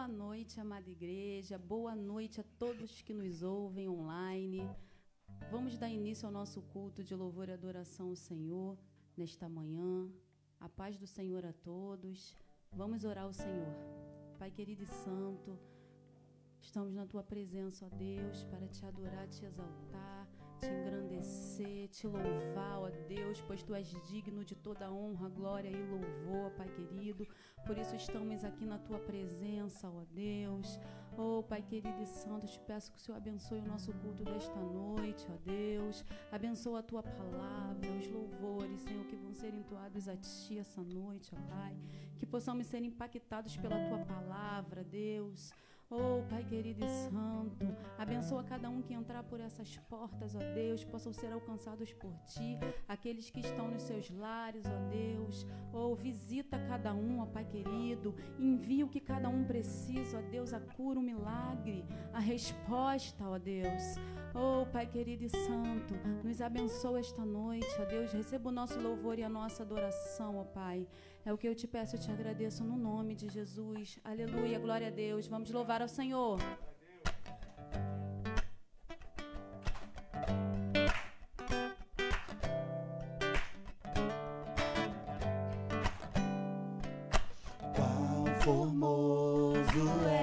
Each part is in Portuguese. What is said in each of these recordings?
Boa noite, amada igreja. Boa noite a todos que nos ouvem online. Vamos dar início ao nosso culto de louvor e adoração ao Senhor nesta manhã. A paz do Senhor a todos. Vamos orar ao Senhor. Pai querido e santo, estamos na tua presença, ó Deus, para te adorar, te exaltar te engrandecer, te louvar, ó Deus, pois tu és digno de toda honra, glória e louvor, Pai querido. Por isso estamos aqui na tua presença, ó Deus. Oh, Pai querido e santo, te peço que o Senhor abençoe o nosso culto desta noite, ó Deus. Abençoa a tua palavra, os louvores, Senhor, que vão ser entoados a ti essa noite, ó Pai. Que possamos ser impactados pela tua palavra, Deus. Oh, Pai querido e santo, abençoa cada um que entrar por essas portas, ó Deus, possam ser alcançados por ti, aqueles que estão nos seus lares, ó Deus. Oh, visita cada um, ó Pai querido, envia o que cada um precisa, ó Deus, a cura, o milagre, a resposta, ó Deus. Oh, Pai querido e santo, nos abençoa esta noite, ó Deus, receba o nosso louvor e a nossa adoração, ó Pai. É o que eu te peço, eu te agradeço no nome de Jesus. Aleluia, glória a Deus. Vamos louvar ao Senhor. Quão formoso é.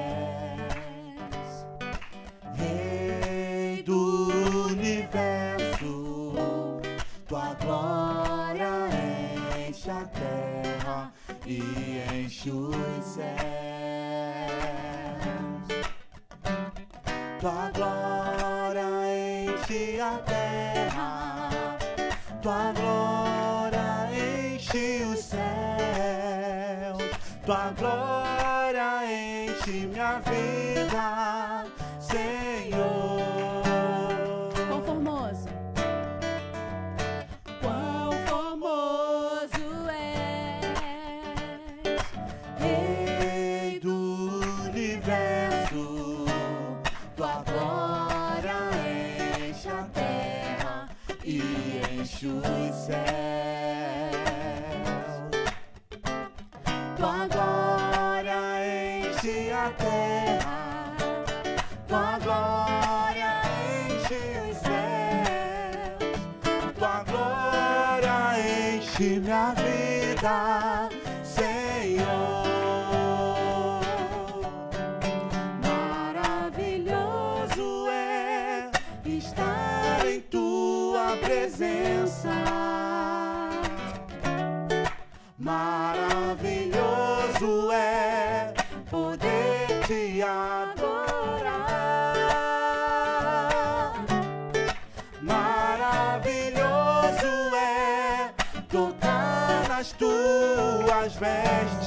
pés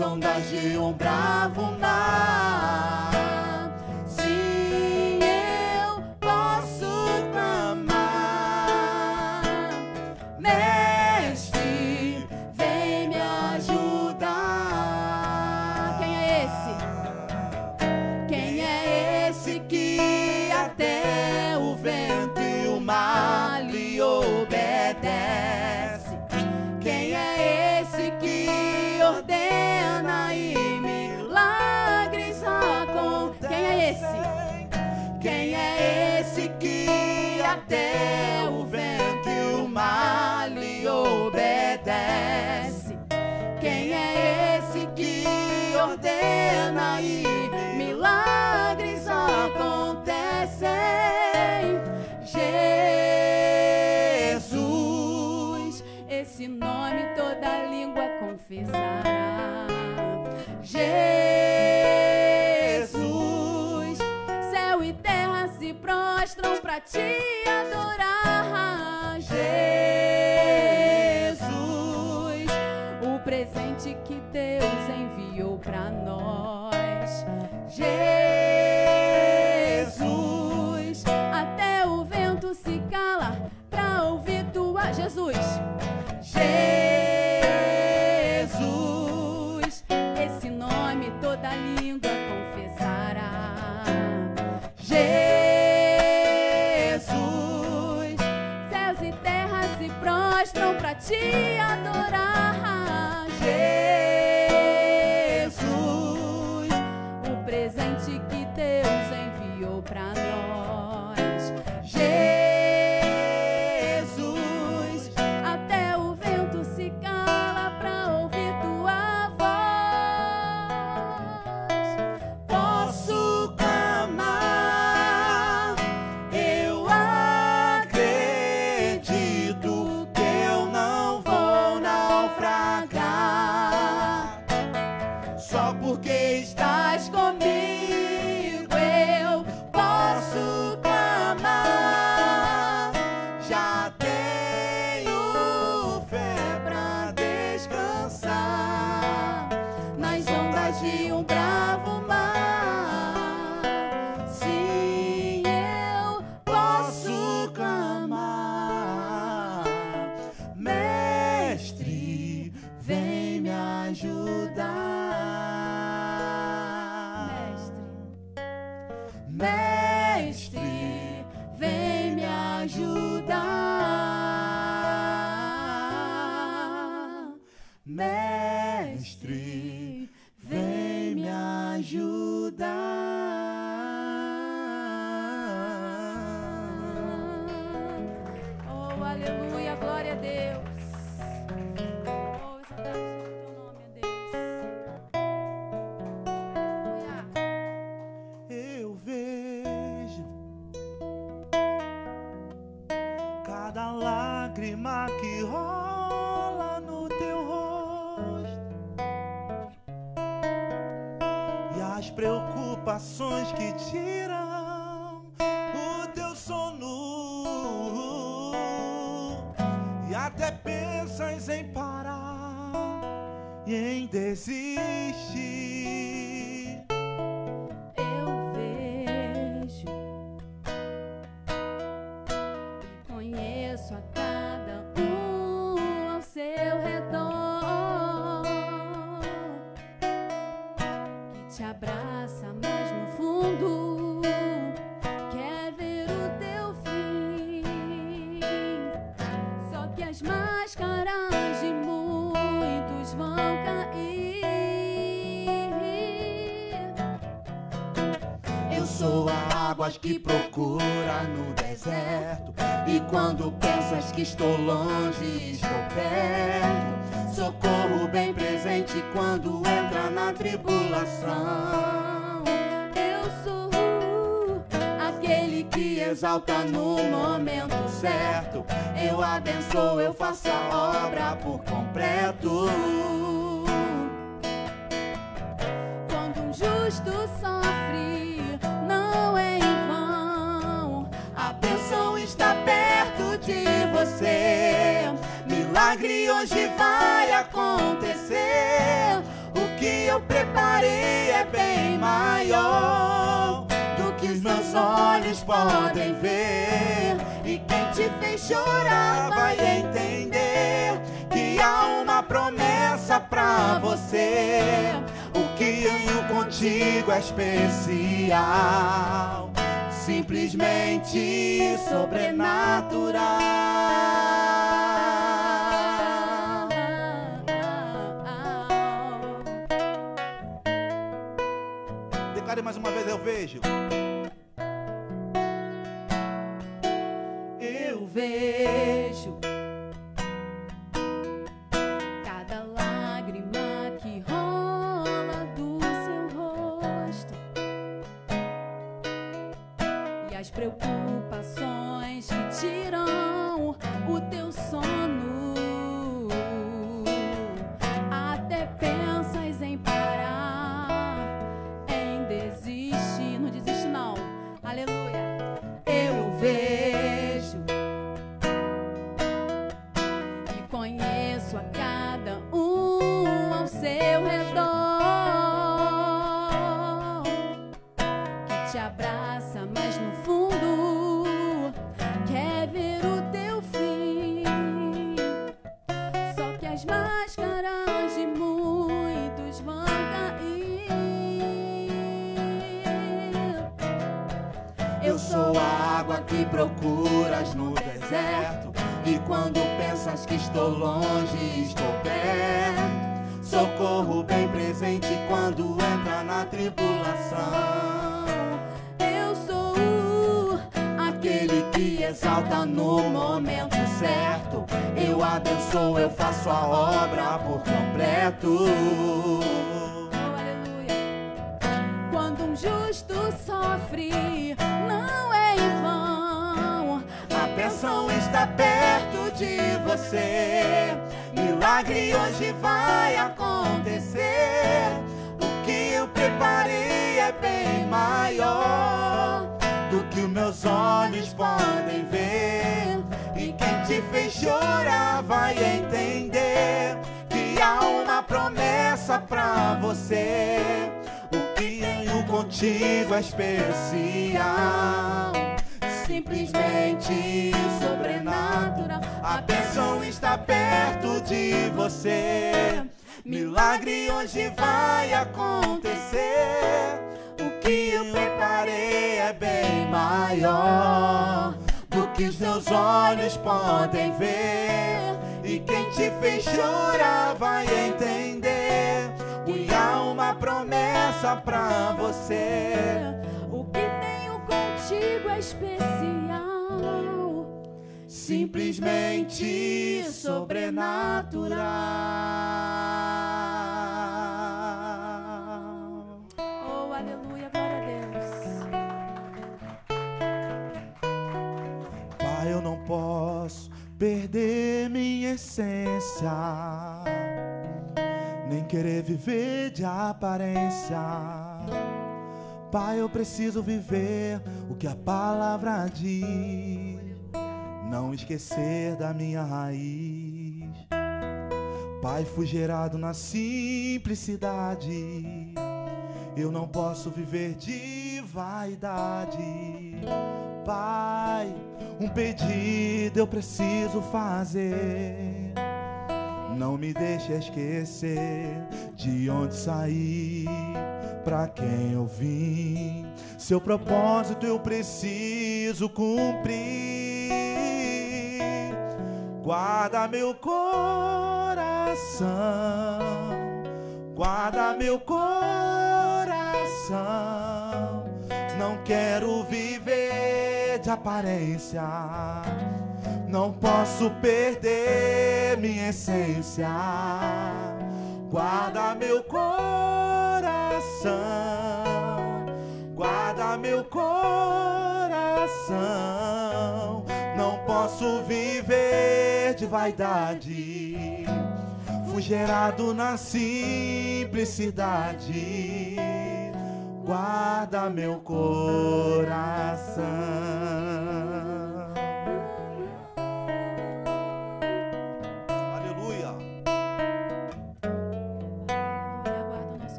ondas de um bravo mar. Jesus. as preocupações que tiram o teu sono e até pensas em parar e em desistir. contigo é especial, simplesmente sobrenatural. Declare mais uma vez: eu vejo justo sofre, não é em vão. A bênção está perto de você. Milagre hoje vai acontecer. O que eu preparei é bem maior do que os meus olhos podem ver. E quem te fez chorar vai entender que há uma promessa pra você. Contigo é especial simplesmente sobrenatural. A bênção está perto de você. Milagre hoje vai acontecer. O que eu preparei é bem maior do que os seus olhos podem ver. E quem te fez chorar vai entender. Promessa pra você. O que tenho contigo é especial. simplesmente sobrenatural. Oh, aleluia, glória a Deus. Pai, eu não posso perder minha essência, nem querer viver de aparência. Pai, eu preciso viver o que a palavra diz, não esquecer da minha raiz. Pai, fui gerado na simplicidade. Eu não posso viver de vaidade. Pai, um pedido eu preciso fazer. Não me deixe esquecer de onde saí, pra quem eu vim. Seu propósito eu preciso cumprir. Guarda meu coração, guarda meu coração. Não quero viver de aparência. Não posso perder minha essência. Guarda meu coração. Guarda meu coração. Não posso viver de vaidade. Fui gerado na simplicidade. Guarda meu coração.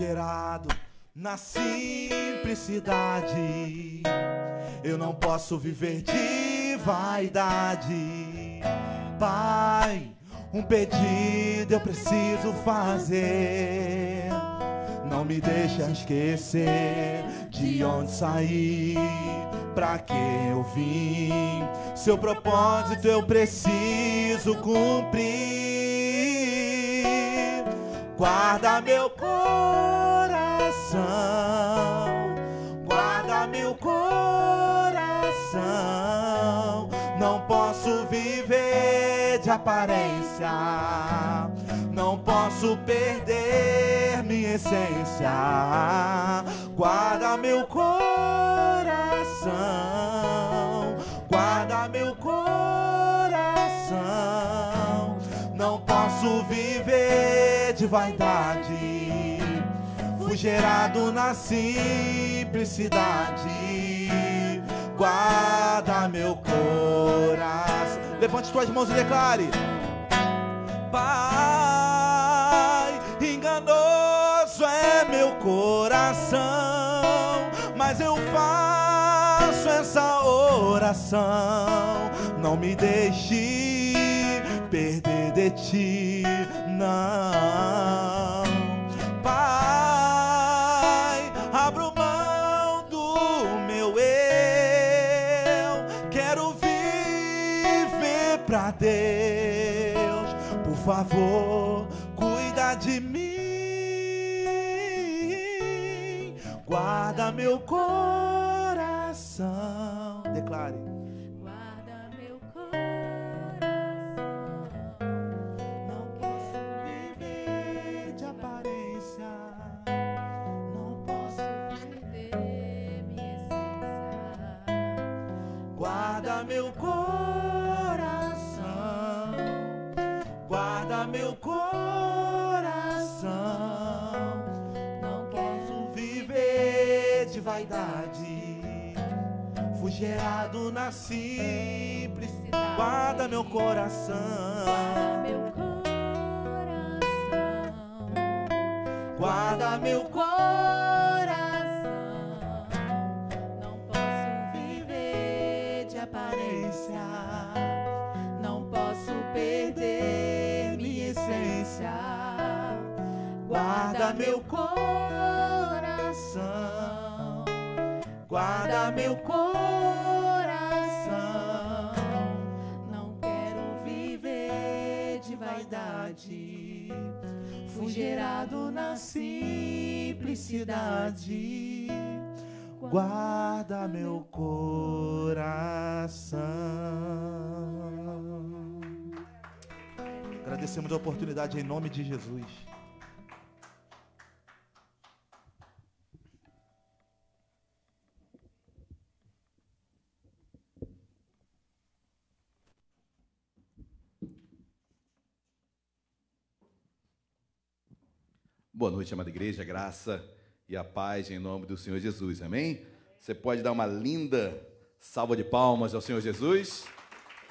Gerado na simplicidade. Eu não posso viver de vaidade. Pai, um pedido eu preciso fazer. Não me deixa esquecer de onde saí, pra que eu vim. Seu propósito eu preciso cumprir. Guarda meu coração, de aparência, não posso perder minha essência. Guarda meu coração, guarda meu coração. Não posso viver de vaidade. Fui gerado na simplicidade. Guarda meu coração. Levante tuas mãos e declare. Pai, enganoso é meu coração, mas eu faço essa oração. Não me deixe perder de ti, não. Pai, meu coração. Gerado na simplicidade. Guarda meu coração. Guarda meu coração. Guarda meu coração. Não posso viver de aparência. Não posso perder minha essência. Guarda meu coração. Guarda meu coração. Gerado na simplicidade. Guarda meu coração. Agradecemos a oportunidade em nome de Jesus. Boa noite, amada igreja, graça e a paz em nome do Senhor Jesus, amém? Você pode dar uma linda salva de palmas ao Senhor Jesus?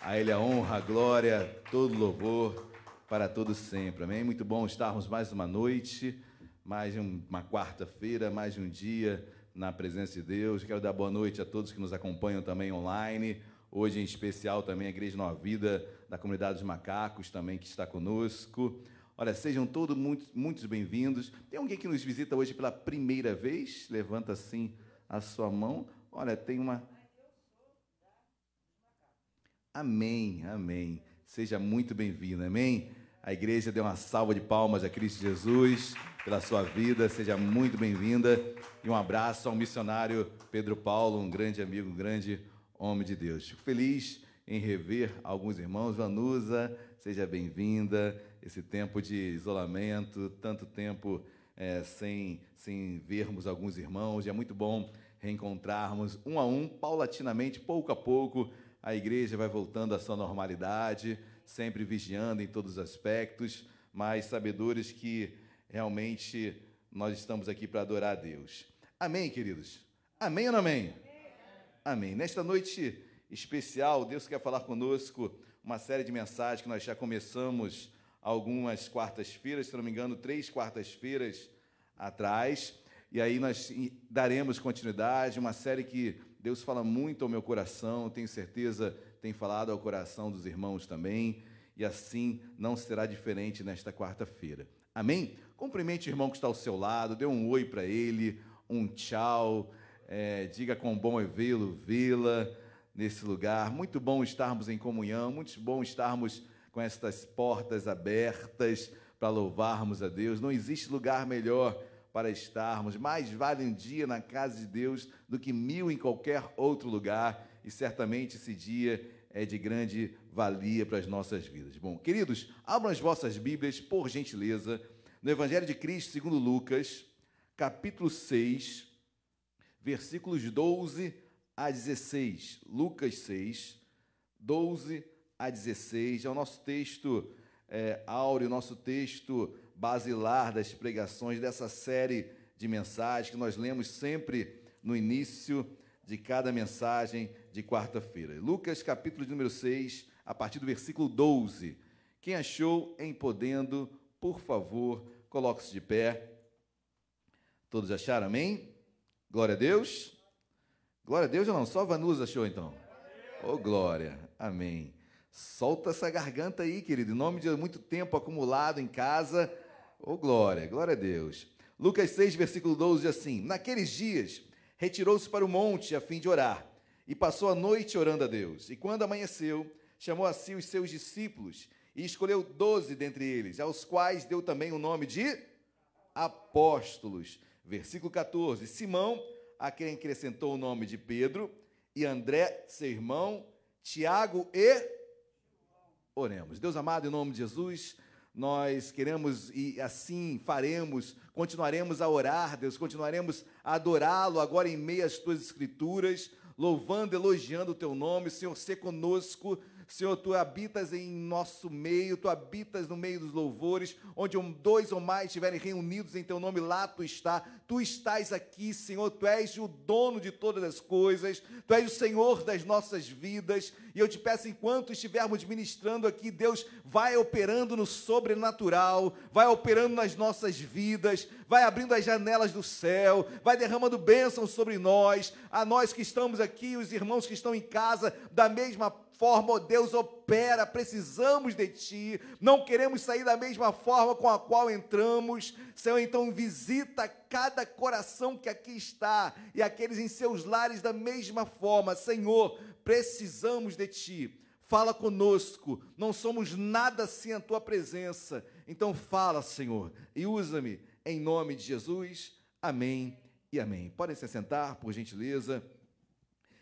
A Ele a honra, a glória, todo louvor para todos sempre, amém? Muito bom estarmos mais uma noite, mais uma quarta-feira, mais um dia na presença de Deus. Quero dar boa noite a todos que nos acompanham também online. Hoje, em especial, também a Igreja Nova Vida da Comunidade dos Macacos, também que está conosco. Olha, sejam todos muito, muitos bem-vindos. Tem alguém que nos visita hoje pela primeira vez? Levanta assim a sua mão. Olha, tem uma. Amém, amém. Seja muito bem-vindo, amém? A igreja deu uma salva de palmas a Cristo Jesus pela sua vida. Seja muito bem-vinda. E um abraço ao missionário Pedro Paulo, um grande amigo, um grande homem de Deus. Fico feliz em rever alguns irmãos. Vanusa, seja bem-vinda esse tempo de isolamento, tanto tempo é, sem, sem vermos alguns irmãos, e é muito bom reencontrarmos um a um, paulatinamente, pouco a pouco, a igreja vai voltando à sua normalidade, sempre vigiando em todos os aspectos, mas sabedores que realmente nós estamos aqui para adorar a Deus. Amém, queridos? Amém ou não amém? Amém. Nesta noite especial, Deus quer falar conosco uma série de mensagens que nós já começamos algumas quartas-feiras, se não me engano, três quartas-feiras atrás. E aí nós daremos continuidade, uma série que Deus fala muito ao meu coração, tenho certeza tem falado ao coração dos irmãos também, e assim não será diferente nesta quarta-feira. Amém? Cumprimente o irmão que está ao seu lado, dê um oi para ele, um tchau, é, diga com bom é vê-lo, vê-la nesse lugar. Muito bom estarmos em comunhão, muito bom estarmos com estas portas abertas para louvarmos a Deus. Não existe lugar melhor para estarmos. Mais vale um dia na casa de Deus do que mil em qualquer outro lugar. E certamente esse dia é de grande valia para as nossas vidas. Bom, queridos, abram as vossas Bíblias, por gentileza, no Evangelho de Cristo, segundo Lucas, capítulo 6, versículos 12 a 16. Lucas 6, 12 a 16. É o nosso texto é, áureo, nosso texto basilar das pregações dessa série de mensagens que nós lemos sempre no início de cada mensagem de quarta-feira. Lucas, capítulo número 6, a partir do versículo 12. Quem achou em podendo, por favor, coloque-se de pé. Todos acharam, amém? Glória a Deus. Glória a Deus ou não? Só Vanusa achou então? Ô, oh, glória. Amém. Solta essa garganta aí, querido, em nome de muito tempo acumulado em casa. Ô, oh, glória, glória a Deus. Lucas 6, versículo 12 diz assim: Naqueles dias, retirou-se para o monte a fim de orar. e passou a noite orando a Deus. E quando amanheceu, chamou a si os seus discípulos e escolheu doze dentre eles, aos quais deu também o nome de apóstolos. Versículo 14: Simão, a quem acrescentou o nome de Pedro, e André, seu irmão, Tiago e. Oremos. Deus amado, em nome de Jesus, nós queremos e assim faremos, continuaremos a orar, Deus, continuaremos a adorá-lo agora em meio às tuas escrituras, louvando, elogiando o teu nome, Senhor, ser conosco Senhor, tu habitas em nosso meio, tu habitas no meio dos louvores, onde dois ou mais estiverem reunidos em teu nome, lá tu está. Tu estás aqui, Senhor, tu és o dono de todas as coisas, tu és o Senhor das nossas vidas. E eu te peço, enquanto estivermos ministrando aqui, Deus vai operando no sobrenatural, vai operando nas nossas vidas, vai abrindo as janelas do céu, vai derramando bênçãos sobre nós, a nós que estamos aqui, os irmãos que estão em casa, da mesma forma, oh Deus, opera, precisamos de Ti, não queremos sair da mesma forma com a qual entramos. Senhor, então visita cada coração que aqui está e aqueles em seus lares da mesma forma. Senhor, precisamos de Ti. Fala conosco, não somos nada sem a Tua presença. Então fala, Senhor, e usa-me em nome de Jesus. Amém e amém. Podem se sentar, por gentileza.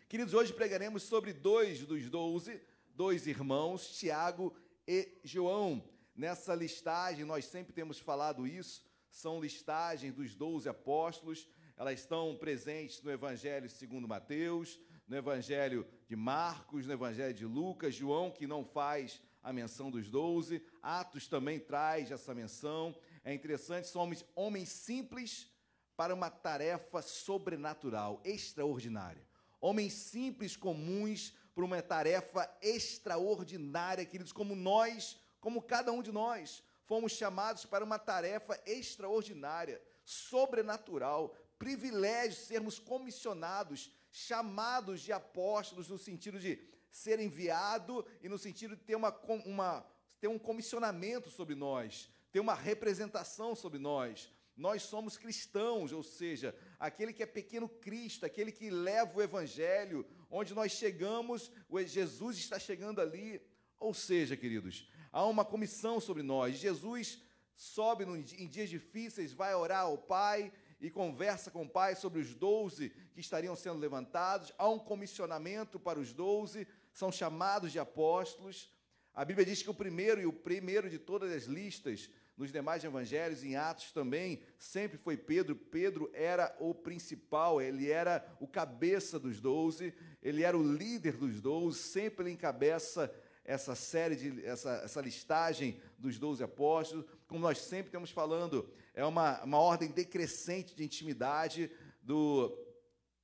Queridos, hoje pregaremos sobre dois dos doze, dois irmãos, Tiago e João. Nessa listagem, nós sempre temos falado isso, são listagens dos doze apóstolos, elas estão presentes no Evangelho segundo Mateus, no Evangelho de Marcos, no Evangelho de Lucas, João, que não faz a menção dos doze, Atos também traz essa menção. É interessante, somos homens simples para uma tarefa sobrenatural, extraordinária homens simples, comuns, para uma tarefa extraordinária, queridos, como nós, como cada um de nós, fomos chamados para uma tarefa extraordinária, sobrenatural, privilégio sermos comissionados, chamados de apóstolos no sentido de ser enviado e no sentido de ter, uma, uma, ter um comissionamento sobre nós, ter uma representação sobre nós. Nós somos cristãos, ou seja, aquele que é pequeno Cristo, aquele que leva o Evangelho, onde nós chegamos, Jesus está chegando ali. Ou seja, queridos, há uma comissão sobre nós. Jesus sobe em dias difíceis, vai orar ao Pai e conversa com o Pai sobre os doze que estariam sendo levantados. Há um comissionamento para os doze, são chamados de apóstolos. A Bíblia diz que o primeiro e o primeiro de todas as listas nos demais evangelhos, em Atos também, sempre foi Pedro. Pedro era o principal, ele era o cabeça dos doze, ele era o líder dos doze, sempre ele encabeça essa série, de, essa, essa listagem dos doze apóstolos. Como nós sempre estamos falando, é uma, uma ordem decrescente de intimidade do,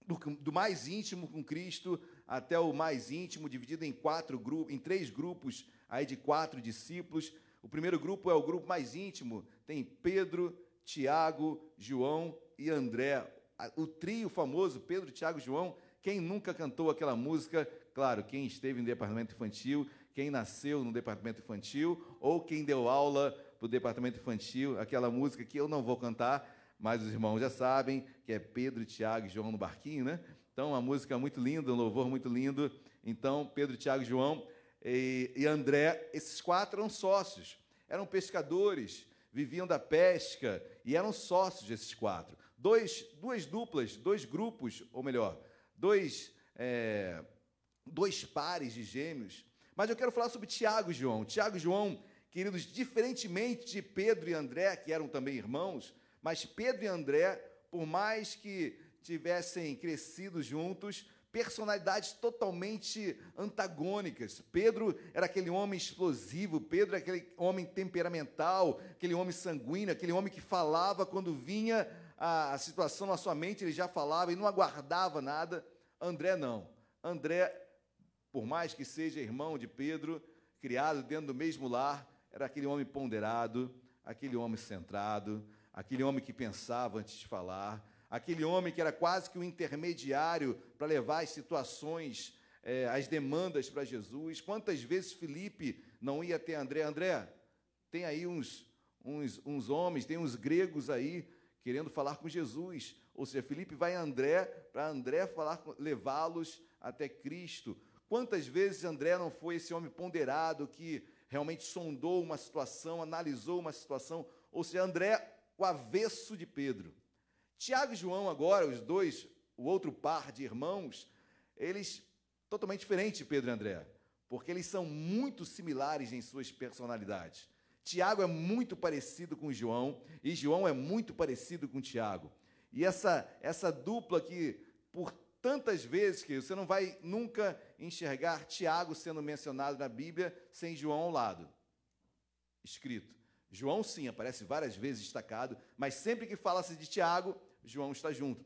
do, do mais íntimo com Cristo até o mais íntimo, dividido em quatro grupos, em três grupos aí de quatro discípulos o primeiro grupo é o grupo mais íntimo, tem Pedro, Tiago, João e André. O trio famoso, Pedro, Tiago e João. Quem nunca cantou aquela música? Claro, quem esteve no departamento infantil, quem nasceu no departamento infantil, ou quem deu aula para o departamento infantil, aquela música que eu não vou cantar, mas os irmãos já sabem, que é Pedro, Tiago e João no barquinho, né? Então, uma música muito linda, um louvor muito lindo. Então, Pedro, Tiago João e, e André, esses quatro eram sócios, eram pescadores, viviam da pesca e eram sócios desses quatro. Dois, duas duplas, dois grupos, ou melhor, dois, é, dois pares de gêmeos. Mas eu quero falar sobre Tiago e João. Tiago e João, queridos, diferentemente de Pedro e André, que eram também irmãos, mas Pedro e André, por mais que tivessem crescido juntos, personalidades totalmente antagônicas. Pedro era aquele homem explosivo, Pedro era aquele homem temperamental, aquele homem sanguíneo, aquele homem que falava quando vinha a, situação na sua mente, ele já falava e não aguardava nada. André não. André, por mais que seja irmão de Pedro, criado dentro do mesmo lar, era aquele homem ponderado, aquele homem centrado, aquele homem que pensava antes de falar, aquele homem que era quase que o um intermediário para levar as situações, é, as demandas para Jesus. Quantas vezes Felipe não ia até André? André, tem aí uns, uns, uns homens, tem uns gregos aí querendo falar com Jesus. Ou seja, Felipe vai a André para André falar, levá-los até Cristo. Quantas vezes André não foi esse homem ponderado que realmente sondou uma situação, analisou uma situação, ou seja, André, o avesso de Pedro. Tiago e João, agora, os dois, o outro par de irmãos, eles totalmente diferentes de Pedro e André, porque eles são muito similares em suas personalidades. Tiago é muito parecido com João e João é muito parecido com Tiago. E essa, essa dupla que, por tantas vezes que você não vai nunca enxergar Tiago sendo mencionado na Bíblia sem João ao lado, escrito. João, sim, aparece várias vezes destacado, mas sempre que fala-se de Tiago, João está junto.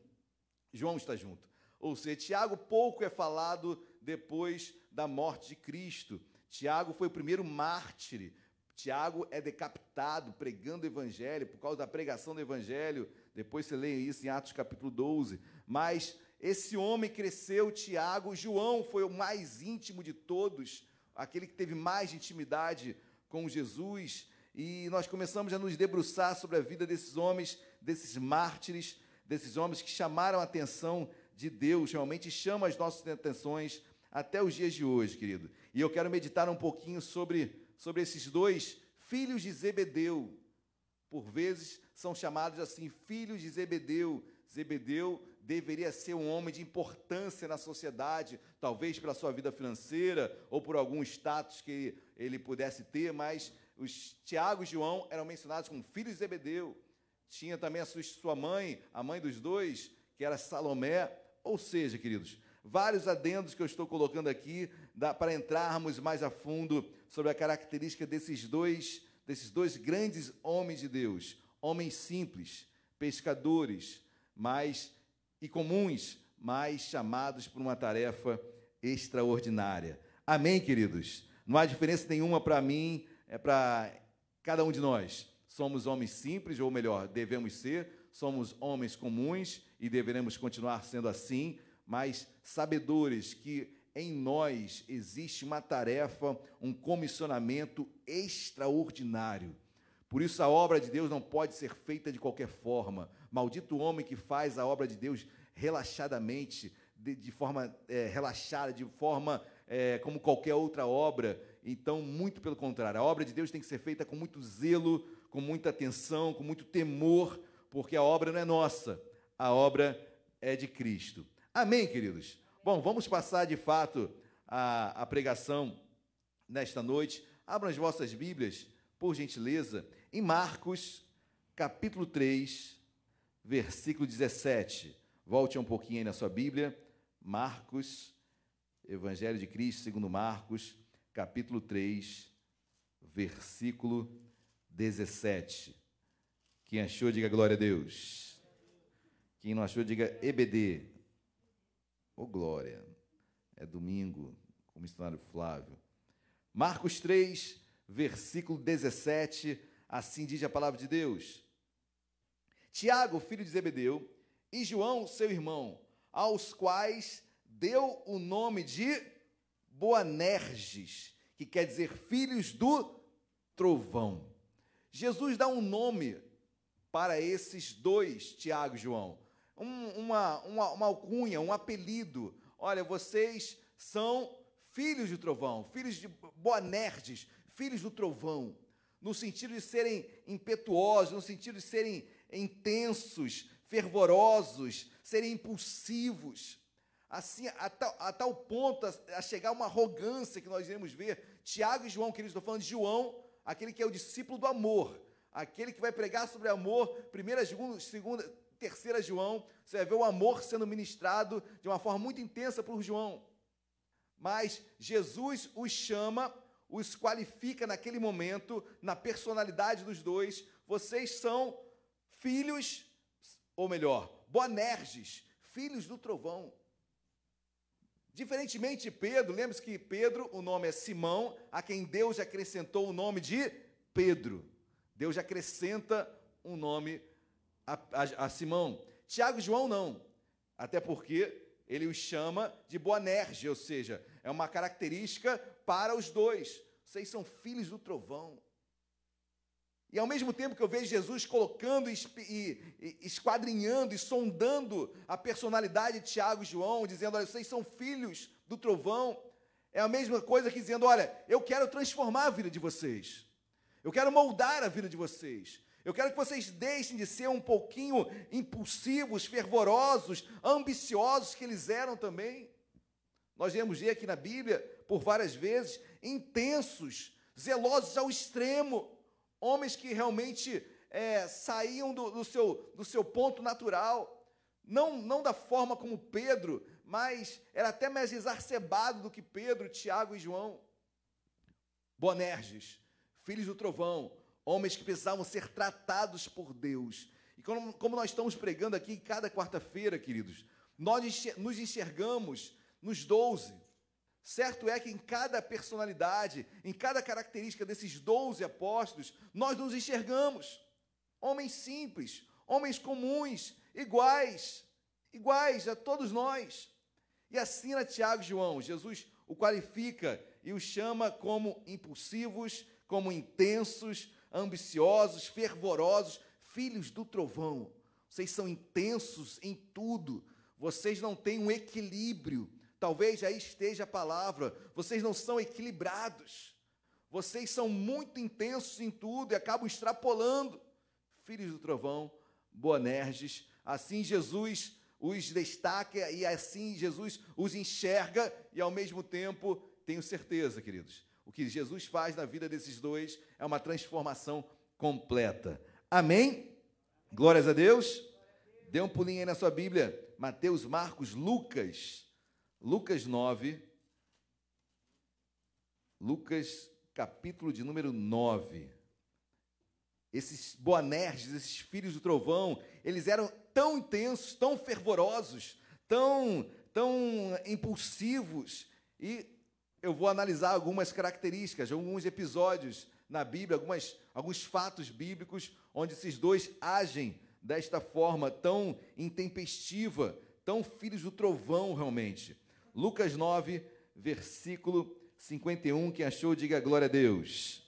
João está junto. Ou seja, Tiago pouco é falado depois da morte de Cristo. Tiago foi o primeiro mártir. Tiago é decapitado pregando o evangelho, por causa da pregação do evangelho. Depois você lê isso em Atos capítulo 12. Mas esse homem cresceu, Tiago. João foi o mais íntimo de todos, aquele que teve mais intimidade com Jesus. E nós começamos a nos debruçar sobre a vida desses homens, desses mártires, desses homens que chamaram a atenção de Deus, realmente chama as nossas atenções até os dias de hoje, querido. E eu quero meditar um pouquinho sobre, sobre esses dois filhos de Zebedeu. Por vezes são chamados assim, filhos de Zebedeu. Zebedeu deveria ser um homem de importância na sociedade, talvez pela sua vida financeira ou por algum status que ele pudesse ter, mas os Tiago e João eram mencionados como filhos de Zebedeu. Tinha também a sua, mãe, a mãe dos dois, que era Salomé. Ou seja, queridos, vários adendos que eu estou colocando aqui para entrarmos mais a fundo sobre a característica desses dois, desses dois grandes homens de Deus, homens simples, pescadores, mas e comuns, mas chamados por uma tarefa extraordinária. Amém, queridos. Não há diferença nenhuma para mim é para cada um de nós. Somos homens simples, ou melhor, devemos ser, somos homens comuns e deveremos continuar sendo assim, mas sabedores que em nós existe uma tarefa, um comissionamento extraordinário. Por isso a obra de Deus não pode ser feita de qualquer forma. Maldito homem que faz a obra de Deus relaxadamente, de, de forma é, relaxada, de forma é, como qualquer outra obra, então, muito pelo contrário, a obra de Deus tem que ser feita com muito zelo, com muita atenção, com muito temor, porque a obra não é nossa, a obra é de Cristo. Amém, queridos? Bom, vamos passar de fato a, a pregação nesta noite. Abram as vossas Bíblias, por gentileza, em Marcos, capítulo 3, versículo 17. Volte um pouquinho aí na sua Bíblia. Marcos, Evangelho de Cristo, segundo Marcos, capítulo 3, versículo 17. Quem achou, diga glória a Deus. Quem não achou, diga EBD. Ô oh, glória. É domingo, com o missionário Flávio. Marcos 3, versículo 17. Assim diz a palavra de Deus. Tiago, filho de Zebedeu, e João, seu irmão, aos quais deu o nome de Boanerges, que quer dizer filhos do trovão. Jesus dá um nome para esses dois, Tiago e João. Um, uma, uma, uma alcunha, um apelido. Olha, vocês são filhos do trovão, filhos de Boanerges, filhos do trovão. No sentido de serem impetuosos, no sentido de serem intensos, fervorosos, serem impulsivos assim, a tal, a tal ponto, a, a, chegar uma arrogância que nós iremos ver. Tiago e João, queridos, estou falando de João, aquele que é o discípulo do amor, aquele que vai pregar sobre amor, primeira, segunda, terceira João, você vai ver o amor sendo ministrado de uma forma muito intensa por João. Mas Jesus os chama, os qualifica naquele momento, na personalidade dos dois. Vocês são filhos, ou melhor, Boanerges, filhos do trovão. Diferentemente de Pedro, lembre-se que Pedro, o nome é Simão, a quem Deus acrescentou o nome de Pedro. Deus acrescenta um nome a, a, a Simão. Tiago e João não, até porque ele os chama de Boanerge, ou seja, é uma característica para os dois. Vocês são filhos do trovão. E ao mesmo tempo que eu vejo Jesus colocando e, esquadrinhando e sondando a personalidade de Tiago e João, dizendo: Olha, vocês são filhos do trovão. É a mesma coisa que dizendo: Olha, eu quero transformar a vida de vocês. Eu quero moldar a vida de vocês. Eu quero que vocês deixem de ser um pouquinho impulsivos, fervorosos, ambiciosos que eles eram também. Nós vemos ver aqui na Bíblia, por várias vezes, intensos, zelosos ao extremo homens que realmente é, saíam do, do, seu, do seu ponto natural, não, não da forma como Pedro, mas era até mais exacerbado do que Pedro, Tiago e João. Bonerges, filhos do trovão, homens que precisavam ser tratados por Deus. E como, como nós estamos pregando aqui cada quarta-feira, queridos, nós nos enxergamos nos doze, Certo é que em cada personalidade, em cada característica desses doze apóstolos, nós nos enxergamos. Homens simples, homens comuns, iguais, iguais a todos nós. E assina Tiago e João, Jesus o qualifica e o chama como impulsivos, como intensos, ambiciosos, fervorosos, filhos do trovão. Vocês são intensos em tudo, vocês não têm um equilíbrio Talvez aí esteja a palavra. Vocês não são equilibrados. Vocês são muito intensos em tudo e acabam extrapolando. Filhos do trovão, Boanerges, assim Jesus os destaca e assim Jesus os enxerga e ao mesmo tempo, tenho certeza, queridos, o que Jesus faz na vida desses dois é uma transformação completa. Amém? Glórias a Deus. Dê um pulinho aí na sua Bíblia. Mateus, Marcos, Lucas. Lucas 9, Lucas capítulo de número 9. Esses Boanerges, esses filhos do trovão, eles eram tão intensos, tão fervorosos, tão, tão impulsivos. E eu vou analisar algumas características, alguns episódios na Bíblia, algumas, alguns fatos bíblicos onde esses dois agem desta forma tão intempestiva, tão filhos do trovão realmente. Lucas 9, versículo 51. Quem achou, diga glória a Deus.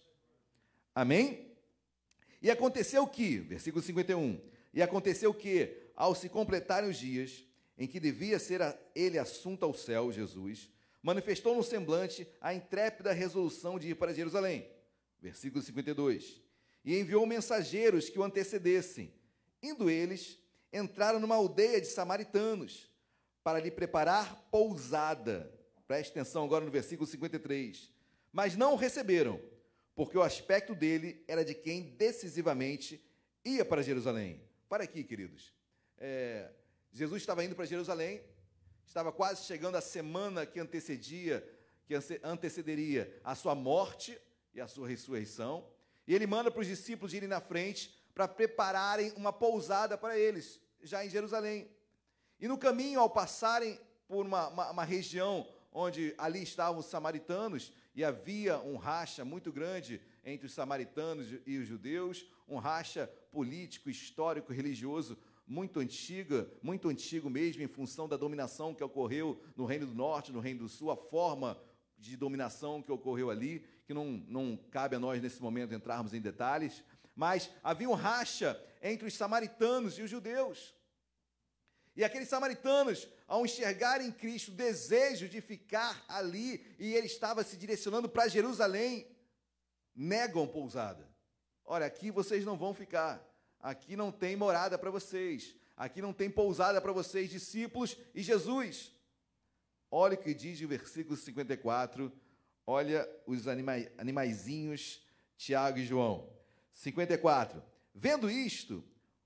Amém? E aconteceu que, versículo 51, e aconteceu que, ao se completarem os dias em que devia ser ele assunto ao céu, Jesus, manifestou no semblante a intrépida resolução de ir para Jerusalém. Versículo 52. E enviou mensageiros que o antecedessem. Indo eles, entraram numa aldeia de samaritanos para lhe preparar pousada. Preste atenção agora no versículo 53. Mas não o receberam, porque o aspecto dele era de quem decisivamente ia para Jerusalém. Para aqui, queridos. É, Jesus estava indo para Jerusalém, estava quase chegando a semana que antecedia, que antecederia a sua morte e a sua ressurreição. E ele manda para os discípulos irem na frente para prepararem uma pousada para eles, já em Jerusalém. E no caminho, ao passarem por uma, uma, uma região onde ali estavam os samaritanos, e havia um racha muito grande entre os samaritanos e os judeus, um racha político, histórico, religioso muito antiga, muito antigo mesmo, em função da dominação que ocorreu no Reino do Norte, no Reino do Sul, a forma de dominação que ocorreu ali, que não, não cabe a nós nesse momento entrarmos em detalhes, mas havia um racha entre os samaritanos e os judeus. E aqueles samaritanos, ao enxergarem Cristo, o desejo de ficar ali, e ele estava se direcionando para Jerusalém, negam pousada. Olha, aqui vocês não vão ficar. Aqui não tem morada para vocês. Aqui não tem pousada para vocês, discípulos e Jesus. Olha o que diz o versículo 54. Olha os anima animaizinhos, Tiago e João. 54. Vendo isto,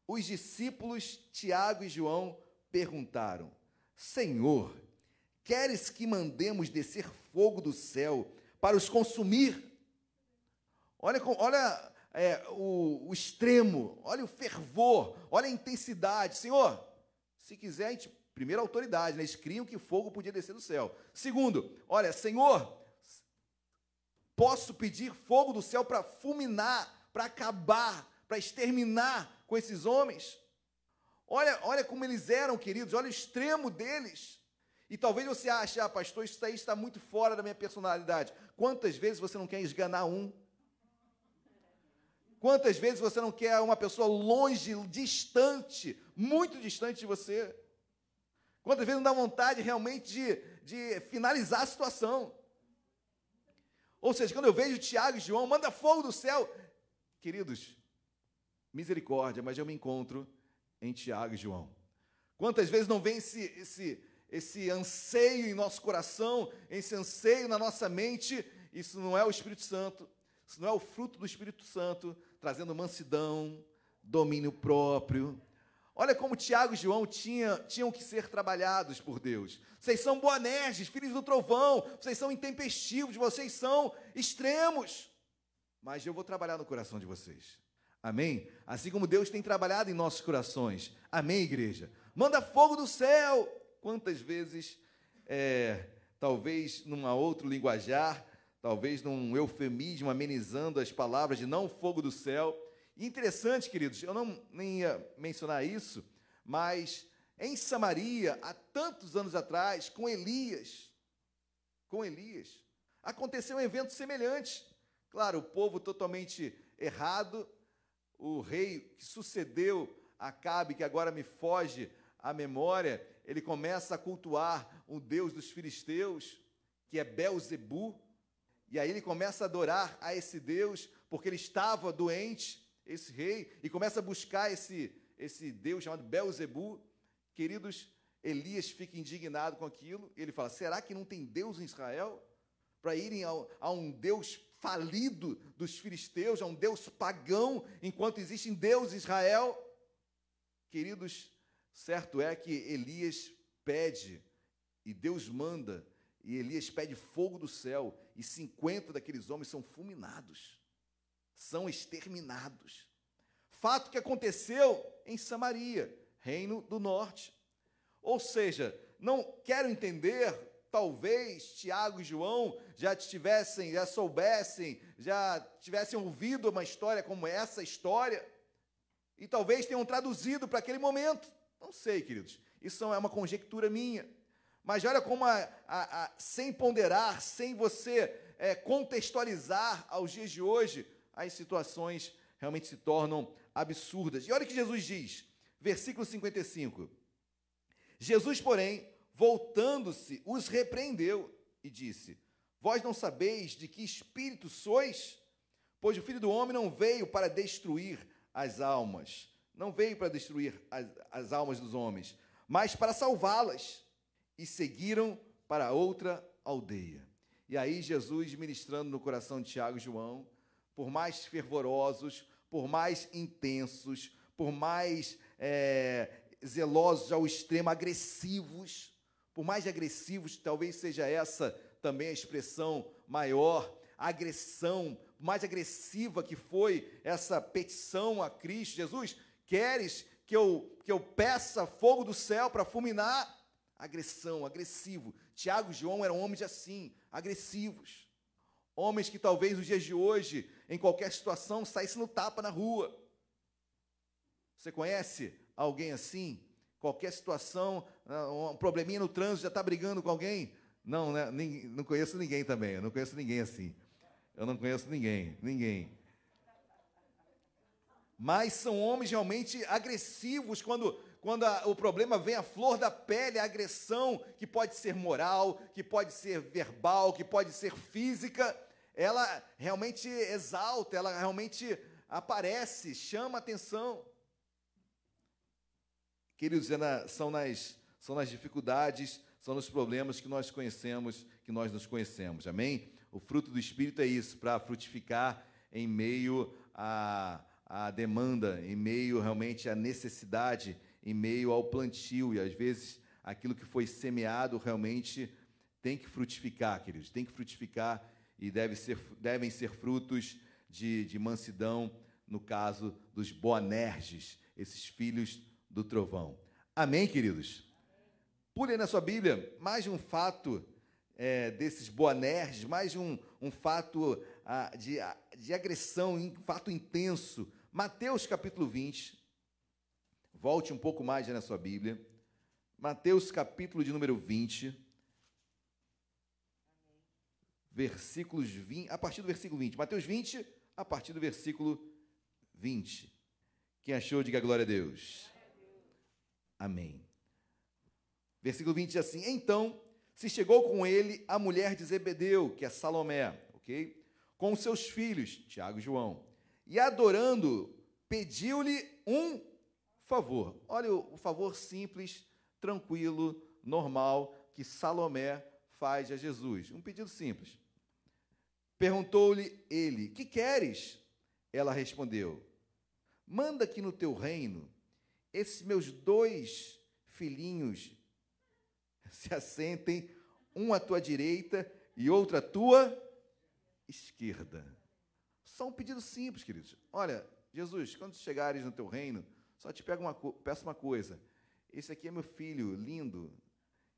os discípulos Tiago e João perguntaram: Senhor, queres que mandemos descer fogo do céu para os consumir? Olha, olha é, o, o, extremo, olha o fervor, olha a intensidade. Senhor, se quiser, a gente, primeiro, autoridade, né? eles criam que fogo podia descer do céu. Segundo, olha, Senhor, posso pedir fogo do céu para fulminar, para acabar, para exterminar com esses homens? Olha, olha como eles eram, queridos, olha o extremo deles. E talvez você ache, ah, pastor, isso aí está muito fora da minha personalidade. Quantas vezes você não quer esganar um? Quantas vezes você não quer uma pessoa longe, distante, muito distante de você? Quantas vezes não dá vontade realmente de, de finalizar a situação? Ou seja, quando eu vejo Tiago e João, manda fogo do céu. Queridos, misericórdia, mas eu me encontro em Tiago e João. Quantas vezes não vem esse, esse, esse anseio em nosso coração, esse anseio na nossa mente? Isso não é o Espírito Santo, isso não é o fruto do Espírito Santo, trazendo mansidão, domínio próprio. Olha como Tiago e João tinha, tinham que ser trabalhados por Deus. Vocês são boanerges, filhos do trovão, vocês são intempestivos, vocês são extremos. Mas eu vou trabalhar no coração de vocês. Amém? Assim como Deus tem trabalhado em nossos corações. Amém, igreja? Manda fogo do céu. Quantas vezes, é, talvez numa outro linguajar, talvez num eufemismo amenizando as palavras de não fogo do céu. Interessante, queridos, eu não nem ia mencionar isso, mas em Samaria, há tantos anos atrás, com Elias, com Elias, aconteceu um evento semelhante. Claro, o povo totalmente errado, o rei que sucedeu Acabe, que agora me foge a memória, ele começa a cultuar um deus dos filisteus, que é Belzebu, e aí ele começa a adorar a esse Deus, porque ele estava doente, esse rei, e começa a buscar esse, esse Deus chamado Belzebu. Queridos, Elias fica indignado com aquilo, e ele fala: será que não tem Deus em Israel? Para irem a, a um Deus falido dos filisteus, a um Deus pagão, enquanto existe Deus em Israel? Queridos, certo é que Elias pede, e Deus manda e Elias pede fogo do céu, e 50 daqueles homens são fulminados, são exterminados. Fato que aconteceu em Samaria, reino do norte. Ou seja, não quero entender, talvez Tiago e João já tivessem, já soubessem, já tivessem ouvido uma história como essa história, e talvez tenham traduzido para aquele momento. Não sei, queridos. Isso é uma conjectura minha. Mas olha como, a, a, a, sem ponderar, sem você é, contextualizar aos dias de hoje, as situações realmente se tornam absurdas. E olha o que Jesus diz, versículo 55. Jesus, porém, voltando-se, os repreendeu e disse: Vós não sabeis de que espírito sois? Pois o filho do homem não veio para destruir as almas, não veio para destruir as, as almas dos homens, mas para salvá-las e seguiram para outra aldeia. E aí Jesus ministrando no coração de Tiago e João, por mais fervorosos, por mais intensos, por mais é, zelosos ao extremo, agressivos, por mais agressivos, talvez seja essa também a expressão maior, agressão, mais agressiva que foi essa petição a Cristo, Jesus, queres que eu, que eu peça fogo do céu para fulminar? agressão, agressivo. Tiago e João eram homens assim, agressivos. Homens que talvez nos dias de hoje, em qualquer situação, saíssem no tapa na rua. Você conhece alguém assim? Qualquer situação, ah, um probleminha no trânsito, já está brigando com alguém? Não, né? não conheço ninguém também. Eu não conheço ninguém assim. Eu não conheço ninguém, ninguém. Mas são homens realmente agressivos quando quando a, o problema vem à flor da pele, a agressão, que pode ser moral, que pode ser verbal, que pode ser física, ela realmente exalta, ela realmente aparece, chama atenção. Queridos, é são nas, são nas dificuldades, são nos problemas que nós conhecemos, que nós nos conhecemos, amém? O fruto do Espírito é isso, para frutificar em meio à, à demanda, em meio realmente à necessidade em meio ao plantio, e às vezes aquilo que foi semeado realmente tem que frutificar, queridos, tem que frutificar e deve ser, devem ser frutos de, de mansidão, no caso dos Boanerges, esses filhos do trovão. Amém, queridos? Pule na sua Bíblia mais um fato é, desses Boanerges, mais um, um fato ah, de, de agressão, um fato intenso. Mateus capítulo 20, Volte um pouco mais na sua Bíblia. Mateus capítulo de número 20. Versículos 20, a partir do versículo 20. Mateus 20, a partir do versículo 20. Quem achou, diga glória a Deus. Amém. Versículo 20 diz assim: Então se chegou com ele a mulher de Zebedeu, que é Salomé, ok? Com seus filhos, Tiago e João. E adorando, pediu-lhe um favor. Olha o, favor simples, tranquilo, normal que Salomé faz a Jesus. Um pedido simples. Perguntou-lhe ele: Que queres? Ela respondeu: Manda que no teu reino esses meus dois filhinhos se assentem, um à tua direita e outro à tua esquerda. Só um pedido simples, queridos. Olha, Jesus, quando chegares no teu reino, só te pego uma, peço uma coisa. Esse aqui é meu filho, lindo.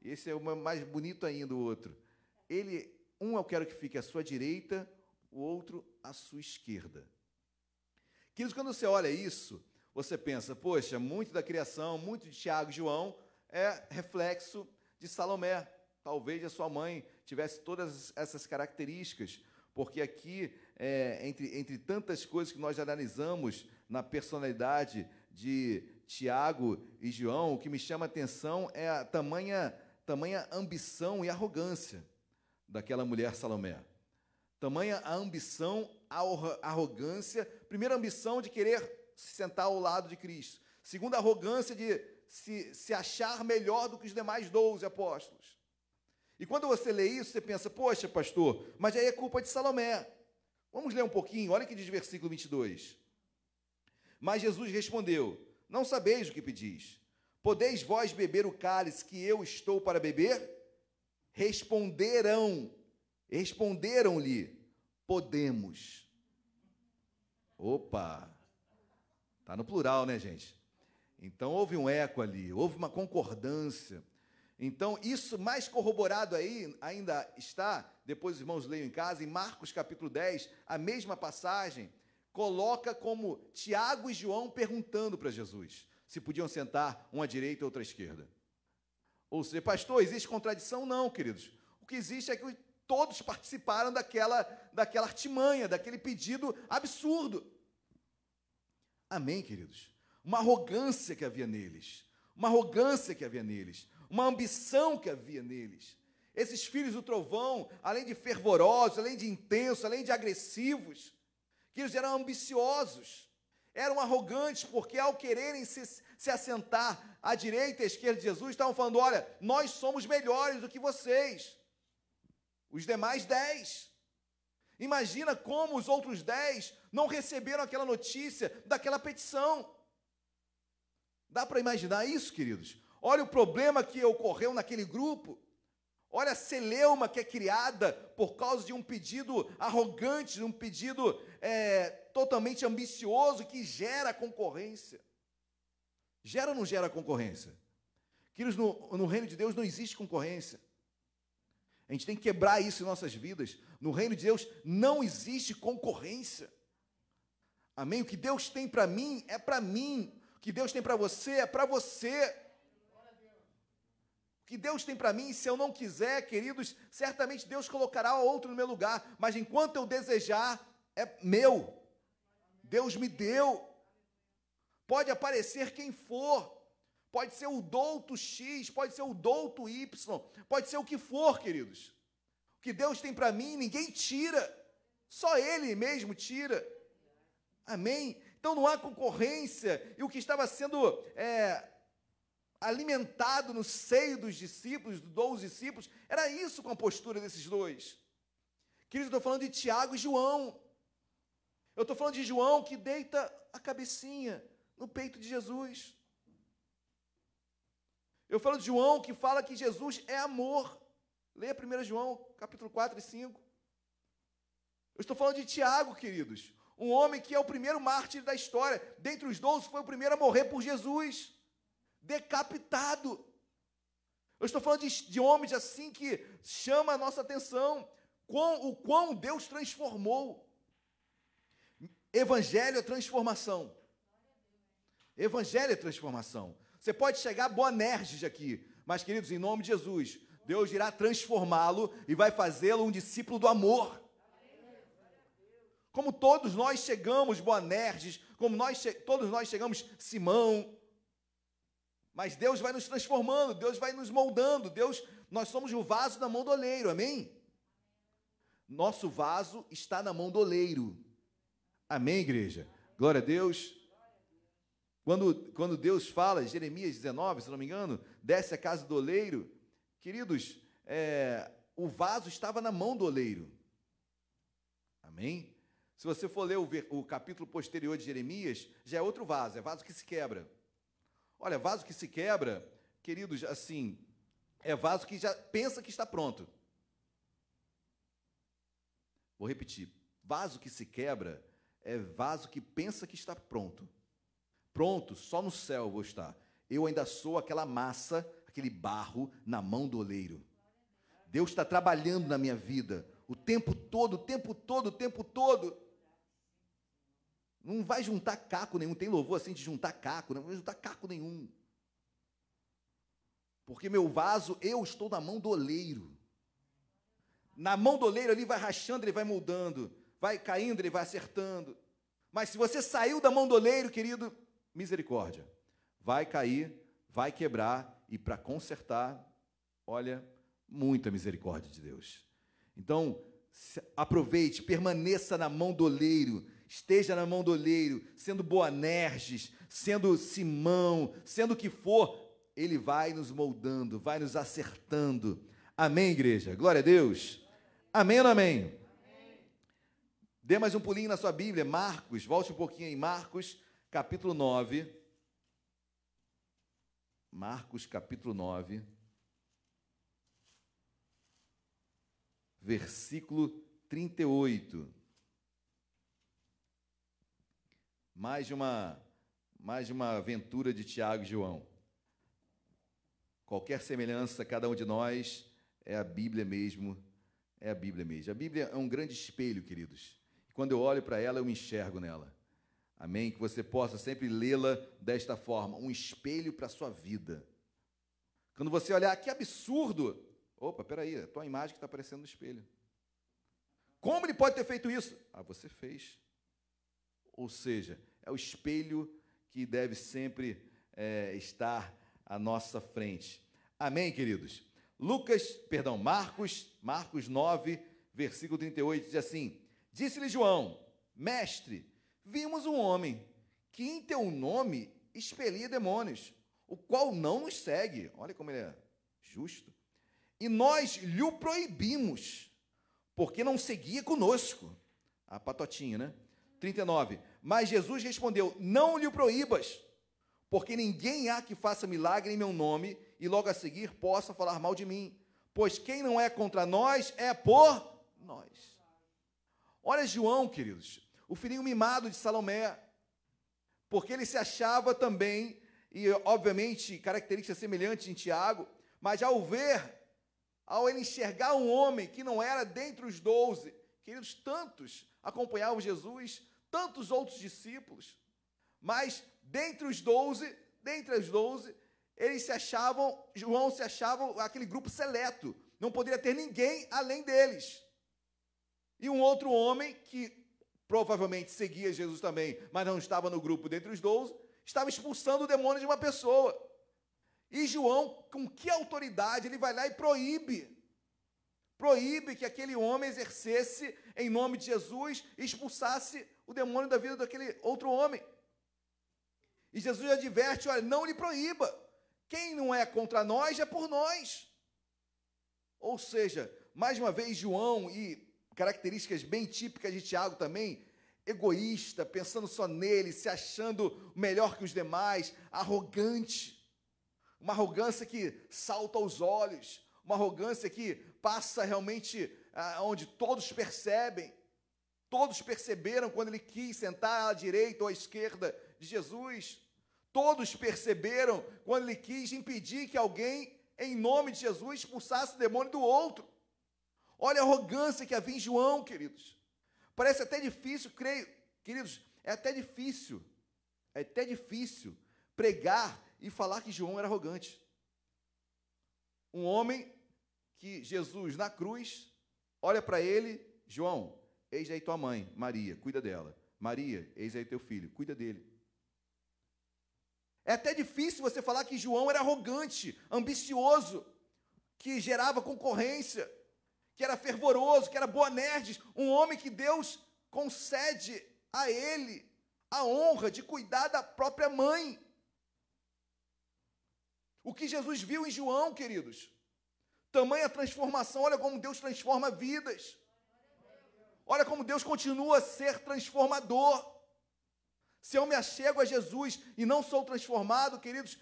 Esse é o mais bonito ainda, o outro. Ele, um eu quero que fique à sua direita, o outro à sua esquerda. Queridos, quando você olha isso, você pensa, poxa, muito da criação, muito de Tiago e João é reflexo de Salomé. Talvez a sua mãe tivesse todas essas características, porque aqui, é, entre, entre tantas coisas que nós analisamos na personalidade de Tiago e João, o que me chama a atenção é a tamanha, tamanha ambição e arrogância daquela mulher Salomé. Tamanha a ambição, a arrogância. Primeira ambição de querer se sentar ao lado de Cristo. Segunda, arrogância de se, se achar melhor do que os demais doze apóstolos. E quando você lê isso, você pensa, poxa, pastor, mas aí é culpa de Salomé. Vamos ler um pouquinho, olha que diz versículo 22. Mas Jesus respondeu: Não sabeis o que pedis. Podeis vós beber o cálice que eu estou para beber? Responderam, responderam-lhe: Podemos. Opa! Está no plural, né, gente? Então houve um eco ali, houve uma concordância. Então, isso mais corroborado aí ainda está, depois os irmãos leiam em casa, em Marcos capítulo 10, a mesma passagem, coloca como Tiago e João perguntando para Jesus se podiam sentar uma à direita e outra à esquerda. Ou seja, pastor, existe contradição? Não, queridos. O que existe é que todos participaram daquela, daquela artimanha, daquele pedido absurdo. Amém, queridos? uma arrogância que havia neles, uma arrogância que havia neles, uma ambição que havia neles. Esses filhos do trovão, além de fervorosos, além de intensos, além de agressivos, que eles eram ambiciosos, eram arrogantes, porque ao quererem se, se assentar à direita e à esquerda de Jesus, estavam falando: olha, nós somos melhores do que vocês, os demais dez. Imagina como os outros dez não receberam aquela notícia daquela petição. Dá para imaginar isso, queridos? Olha o problema que ocorreu naquele grupo. Olha a celeuma que é criada por causa de um pedido arrogante, de um pedido é, totalmente ambicioso que gera concorrência. Gera ou não gera concorrência? Queridos, no, no reino de Deus não existe concorrência. A gente tem que quebrar isso em nossas vidas. No reino de Deus não existe concorrência. Amém? O que Deus tem para mim é para mim que Deus tem para você é para você. O que Deus tem para mim, se eu não quiser, queridos, certamente Deus colocará outro no meu lugar, mas enquanto eu desejar, é meu. Deus me deu. Pode aparecer quem for. Pode ser o douto X, pode ser o douto Y, pode ser o que for, queridos. O que Deus tem para mim, ninguém tira. Só Ele mesmo tira. Amém? Então não há concorrência, e o que estava sendo é, alimentado no seio dos discípulos, dos doze discípulos, era isso com a postura desses dois. Queridos, eu estou falando de Tiago e João. Eu estou falando de João que deita a cabecinha no peito de Jesus. Eu falo de João que fala que Jesus é amor. Leia 1 João, capítulo 4 e 5. Eu estou falando de Tiago, queridos. Um homem que é o primeiro mártir da história. Dentre os doze, foi o primeiro a morrer por Jesus. Decapitado. Eu estou falando de, de homens assim que chama a nossa atenção. Quão, o quão Deus transformou. Evangelho é transformação. Evangelho é transformação. Você pode chegar Boanerges aqui, mas, queridos, em nome de Jesus, Deus irá transformá-lo e vai fazê-lo um discípulo do amor. Como todos nós chegamos, Boanerges, como nós, todos nós chegamos, Simão. Mas Deus vai nos transformando, Deus vai nos moldando, Deus, nós somos o vaso na mão do oleiro, amém? Nosso vaso está na mão do oleiro. Amém, igreja? Glória a Deus. Quando, quando Deus fala, Jeremias 19, se não me engano, desce a casa do oleiro, queridos, é, o vaso estava na mão do oleiro. Amém? Se você for ler o, o capítulo posterior de Jeremias, já é outro vaso, é vaso que se quebra. Olha, vaso que se quebra, queridos, assim, é vaso que já pensa que está pronto. Vou repetir. Vaso que se quebra é vaso que pensa que está pronto. Pronto, só no céu vou estar. Eu ainda sou aquela massa, aquele barro na mão do oleiro. Deus está trabalhando na minha vida o tempo todo, o tempo todo, o tempo todo. Não vai juntar caco nenhum. Tem louvor assim de juntar caco, não vai juntar caco nenhum. Porque meu vaso, eu estou na mão do oleiro. Na mão do oleiro ele vai rachando, ele vai moldando, vai caindo, ele vai acertando. Mas se você saiu da mão do oleiro, querido, misericórdia. Vai cair, vai quebrar e para consertar, olha, muita misericórdia de Deus. Então, aproveite, permaneça na mão do oleiro, esteja na mão do oleiro, sendo Boanerges, sendo Simão, sendo o que for, ele vai nos moldando, vai nos acertando. Amém, igreja? Glória a Deus. Amém ou amém? amém? Dê mais um pulinho na sua Bíblia, Marcos, volte um pouquinho aí, Marcos, capítulo 9. Marcos, capítulo 9. Versículo 38. Mais uma, mais uma aventura de Tiago e João. Qualquer semelhança, cada um de nós, é a Bíblia mesmo é a Bíblia mesmo. A Bíblia é um grande espelho, queridos. Quando eu olho para ela, eu me enxergo nela. Amém? Que você possa sempre lê-la desta forma, um espelho para a sua vida. Quando você olhar, que absurdo! Opa, peraí, é a tua imagem que está aparecendo no espelho. Como ele pode ter feito isso? Ah, você fez. Ou seja, é o espelho que deve sempre é, estar à nossa frente. Amém, queridos? Lucas, perdão, Marcos, Marcos 9, versículo 38, diz assim: Disse-lhe João, mestre, vimos um homem que em teu nome expelia demônios, o qual não nos segue. Olha como ele é justo. E nós lhe o proibimos, porque não seguia conosco. A patotinha, né? 39. Mas Jesus respondeu: Não lhe o proíbas, porque ninguém há que faça milagre em meu nome e logo a seguir possa falar mal de mim. Pois quem não é contra nós é por nós. Olha João, queridos, o filhinho mimado de Salomé, porque ele se achava também, e obviamente características semelhantes em Tiago, mas ao ver, ao ele enxergar um homem que não era dentre os doze, queridos, tantos acompanhavam Jesus, tantos outros discípulos, mas dentre os doze, dentre os doze, eles se achavam, João se achava aquele grupo seleto, não poderia ter ninguém além deles. E um outro homem que provavelmente seguia Jesus também, mas não estava no grupo dentre os doze, estava expulsando o demônio de uma pessoa. E João, com que autoridade, ele vai lá e proíbe proíbe que aquele homem exercesse em nome de Jesus e expulsasse o demônio da vida daquele outro homem. E Jesus adverte: olha, não lhe proíba. Quem não é contra nós é por nós. Ou seja, mais uma vez, João, e características bem típicas de Tiago também, egoísta, pensando só nele, se achando melhor que os demais, arrogante. Uma arrogância que salta aos olhos, uma arrogância que passa realmente ah, onde todos percebem. Todos perceberam quando ele quis sentar à direita ou à esquerda de Jesus. Todos perceberam quando ele quis impedir que alguém, em nome de Jesus, expulsasse o demônio do outro. Olha a arrogância que havia em João, queridos. Parece até difícil, creio, queridos, é até difícil, é até difícil pregar e falar que João era arrogante. Um homem que Jesus na cruz olha para ele, João, eis aí tua mãe, Maria, cuida dela. Maria, eis aí teu filho, cuida dele. É até difícil você falar que João era arrogante, ambicioso, que gerava concorrência, que era fervoroso, que era boanerges, um homem que Deus concede a ele a honra de cuidar da própria mãe. O que Jesus viu em João, queridos? Tamanha transformação, olha como Deus transforma vidas. Olha como Deus continua a ser transformador. Se eu me achego a Jesus e não sou transformado, queridos,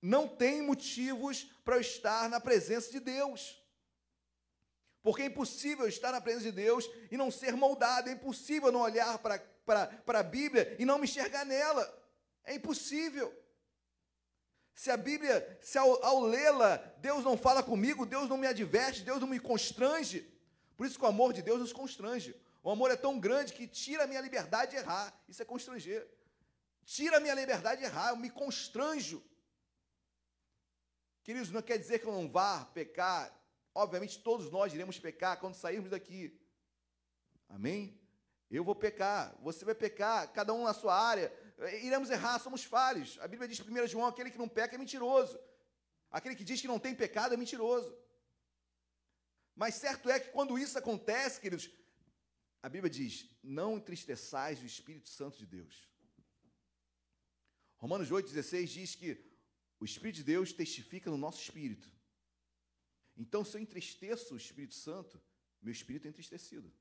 não tem motivos para eu estar na presença de Deus. Porque é impossível estar na presença de Deus e não ser moldado, é impossível não olhar para a Bíblia e não me enxergar nela. É impossível. Se a Bíblia, se ao, ao lê-la, Deus não fala comigo, Deus não me adverte, Deus não me constrange, por isso que o amor de Deus nos constrange. O amor é tão grande que tira a minha liberdade de errar. Isso é constranger. Tira a minha liberdade de errar, eu me constranjo. Queridos, não quer dizer que eu não vá pecar. Obviamente, todos nós iremos pecar quando sairmos daqui. Amém? Eu vou pecar, você vai pecar, cada um na sua área. Iremos errar, somos falhos. A Bíblia diz, 1 João, aquele que não peca é mentiroso. Aquele que diz que não tem pecado é mentiroso. Mas certo é que quando isso acontece, queridos, a Bíblia diz: não entristeçais o Espírito Santo de Deus. Romanos 8,16 diz que o Espírito de Deus testifica no nosso espírito. Então, se eu entristeço o Espírito Santo, meu espírito é entristecido.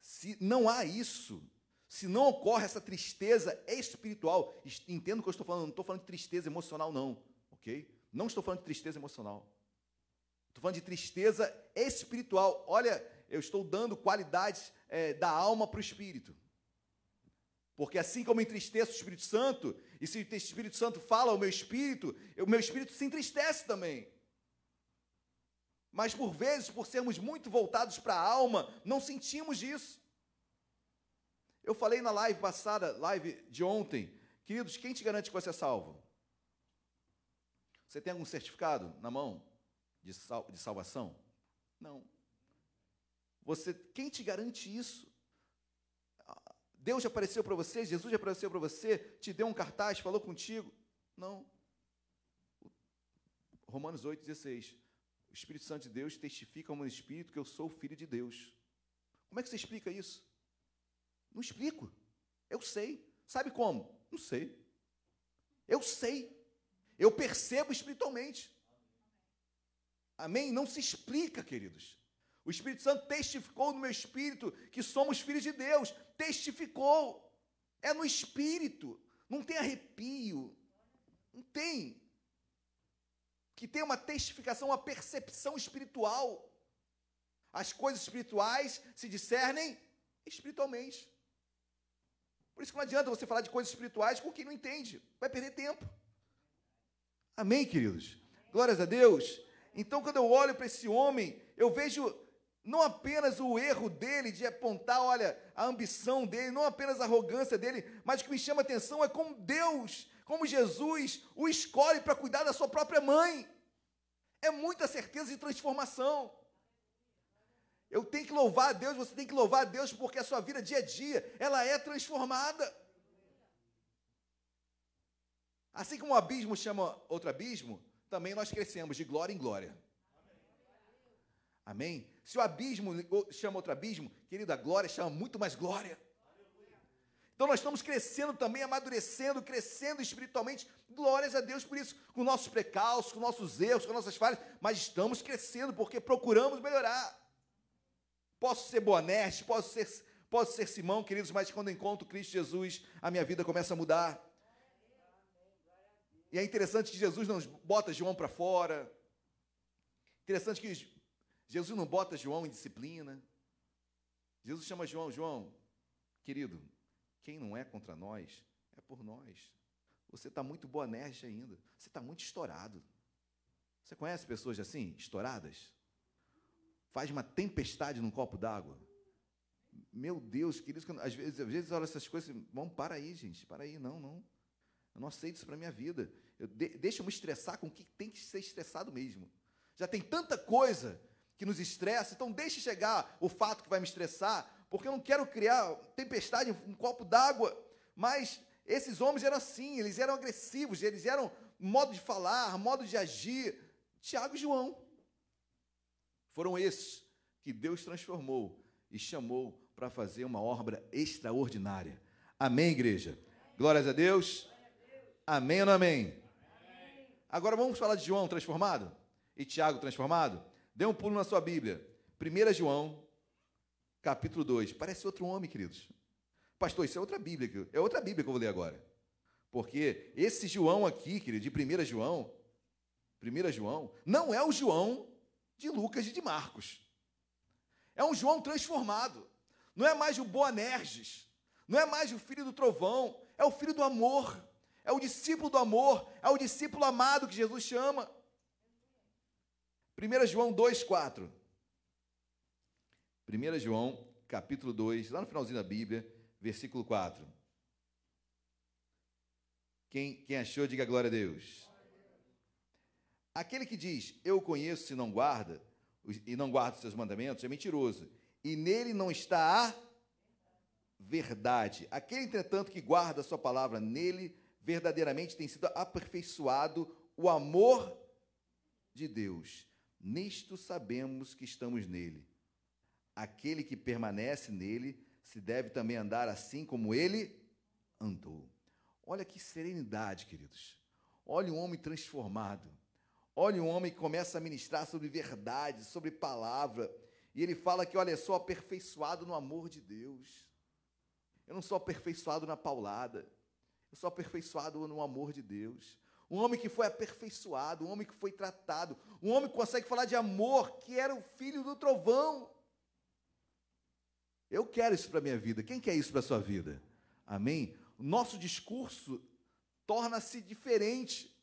Se não há isso, se não ocorre essa tristeza espiritual, entendo o que eu estou falando, não estou falando de tristeza emocional, não, ok? Não estou falando de tristeza emocional. Estou falando de tristeza espiritual. Olha, eu estou dando qualidades é, da alma para o espírito. Porque assim como entristeço o Espírito Santo, e se o Espírito Santo fala ao meu espírito, o meu espírito se entristece também. Mas por vezes, por sermos muito voltados para a alma, não sentimos isso. Eu falei na live passada, live de ontem, queridos, quem te garante que você é salvo? Você tem algum certificado na mão de, sal, de salvação? Não. Você, quem te garante isso? Deus já apareceu para você, Jesus já apareceu para você, te deu um cartaz, falou contigo. Não. Romanos 8, 16. O Espírito Santo de Deus testifica ao meu espírito que eu sou filho de Deus. Como é que você explica isso? Não explico. Eu sei. Sabe como? Não sei. Eu sei. Eu percebo espiritualmente. Amém? Não se explica, queridos. O Espírito Santo testificou no meu espírito que somos filhos de Deus. Testificou. É no espírito. Não tem arrepio. Não tem. Que tem uma testificação, uma percepção espiritual. As coisas espirituais se discernem espiritualmente. Por isso que não adianta você falar de coisas espirituais com quem não entende. Vai perder tempo. Amém, queridos? Glórias a Deus. Então, quando eu olho para esse homem, eu vejo não apenas o erro dele de apontar, olha, a ambição dele, não apenas a arrogância dele, mas o que me chama a atenção é como Deus, como Jesus o escolhe para cuidar da sua própria mãe. É muita certeza de transformação. Eu tenho que louvar a Deus, você tem que louvar a Deus, porque a sua vida dia a dia, ela é transformada. Assim como o abismo chama outro abismo, também nós crescemos de glória em glória. Amém? Se o abismo chama outro abismo, querido, a glória chama muito mais glória. Então nós estamos crescendo também, amadurecendo, crescendo espiritualmente. Glórias a Deus por isso, com nossos precalços, com nossos erros, com nossas falhas, mas estamos crescendo porque procuramos melhorar. Posso ser Boaneste, posso ser, posso ser Simão, queridos, mas quando encontro Cristo Jesus, a minha vida começa a mudar. E é interessante que Jesus não bota João para fora. Interessante que Jesus não bota João em disciplina. Jesus chama João, João, querido, quem não é contra nós é por nós. Você está muito boanete ainda. Você está muito estourado. Você conhece pessoas assim, estouradas? Faz uma tempestade num copo d'água. Meu Deus, queridos, às vezes, às vezes olha essas coisas, vamos, para aí, gente, para aí, não, não. Eu não aceito isso para minha vida. Eu, de, deixa eu me estressar com o que tem que ser estressado mesmo. Já tem tanta coisa que nos estressa, então deixe chegar o fato que vai me estressar, porque eu não quero criar tempestade em um copo d'água. Mas esses homens eram assim, eles eram agressivos, eles eram modo de falar, modo de agir. Tiago e João foram esses que Deus transformou e chamou para fazer uma obra extraordinária. Amém, igreja? Glórias a Deus. Amém ou não amém? Agora vamos falar de João transformado e Tiago transformado? Dê um pulo na sua Bíblia. 1 João, capítulo 2. Parece outro homem, queridos. Pastor, isso é outra Bíblia, é outra Bíblia que eu vou ler agora. Porque esse João aqui, querido, de 1 João, 1 João, não é o João de Lucas e de Marcos. É um João transformado. Não é mais o Boanerges, não é mais o filho do trovão, é o filho do amor, é o discípulo do amor, é o discípulo amado que Jesus chama. 1 João 2, 4. 1 João, capítulo 2, lá no finalzinho da Bíblia, versículo 4. Quem, quem achou, diga glória a Deus. Aquele que diz, eu conheço se não guarda, e não guarda os seus mandamentos, é mentiroso. E nele não está a verdade. Aquele, entretanto, que guarda a sua palavra, nele verdadeiramente tem sido aperfeiçoado o amor de Deus. Nisto sabemos que estamos nele. Aquele que permanece nele se deve também andar assim como ele andou. Olha que serenidade, queridos. Olha um homem transformado. Olha um homem que começa a ministrar sobre verdade, sobre palavra. E ele fala que, olha, sou aperfeiçoado no amor de Deus. Eu não sou aperfeiçoado na paulada. Eu sou aperfeiçoado no amor de Deus. Um homem que foi aperfeiçoado, um homem que foi tratado, um homem que consegue falar de amor, que era o filho do trovão. Eu quero isso para a minha vida. Quem quer isso para a sua vida? Amém? Nosso discurso torna-se diferente.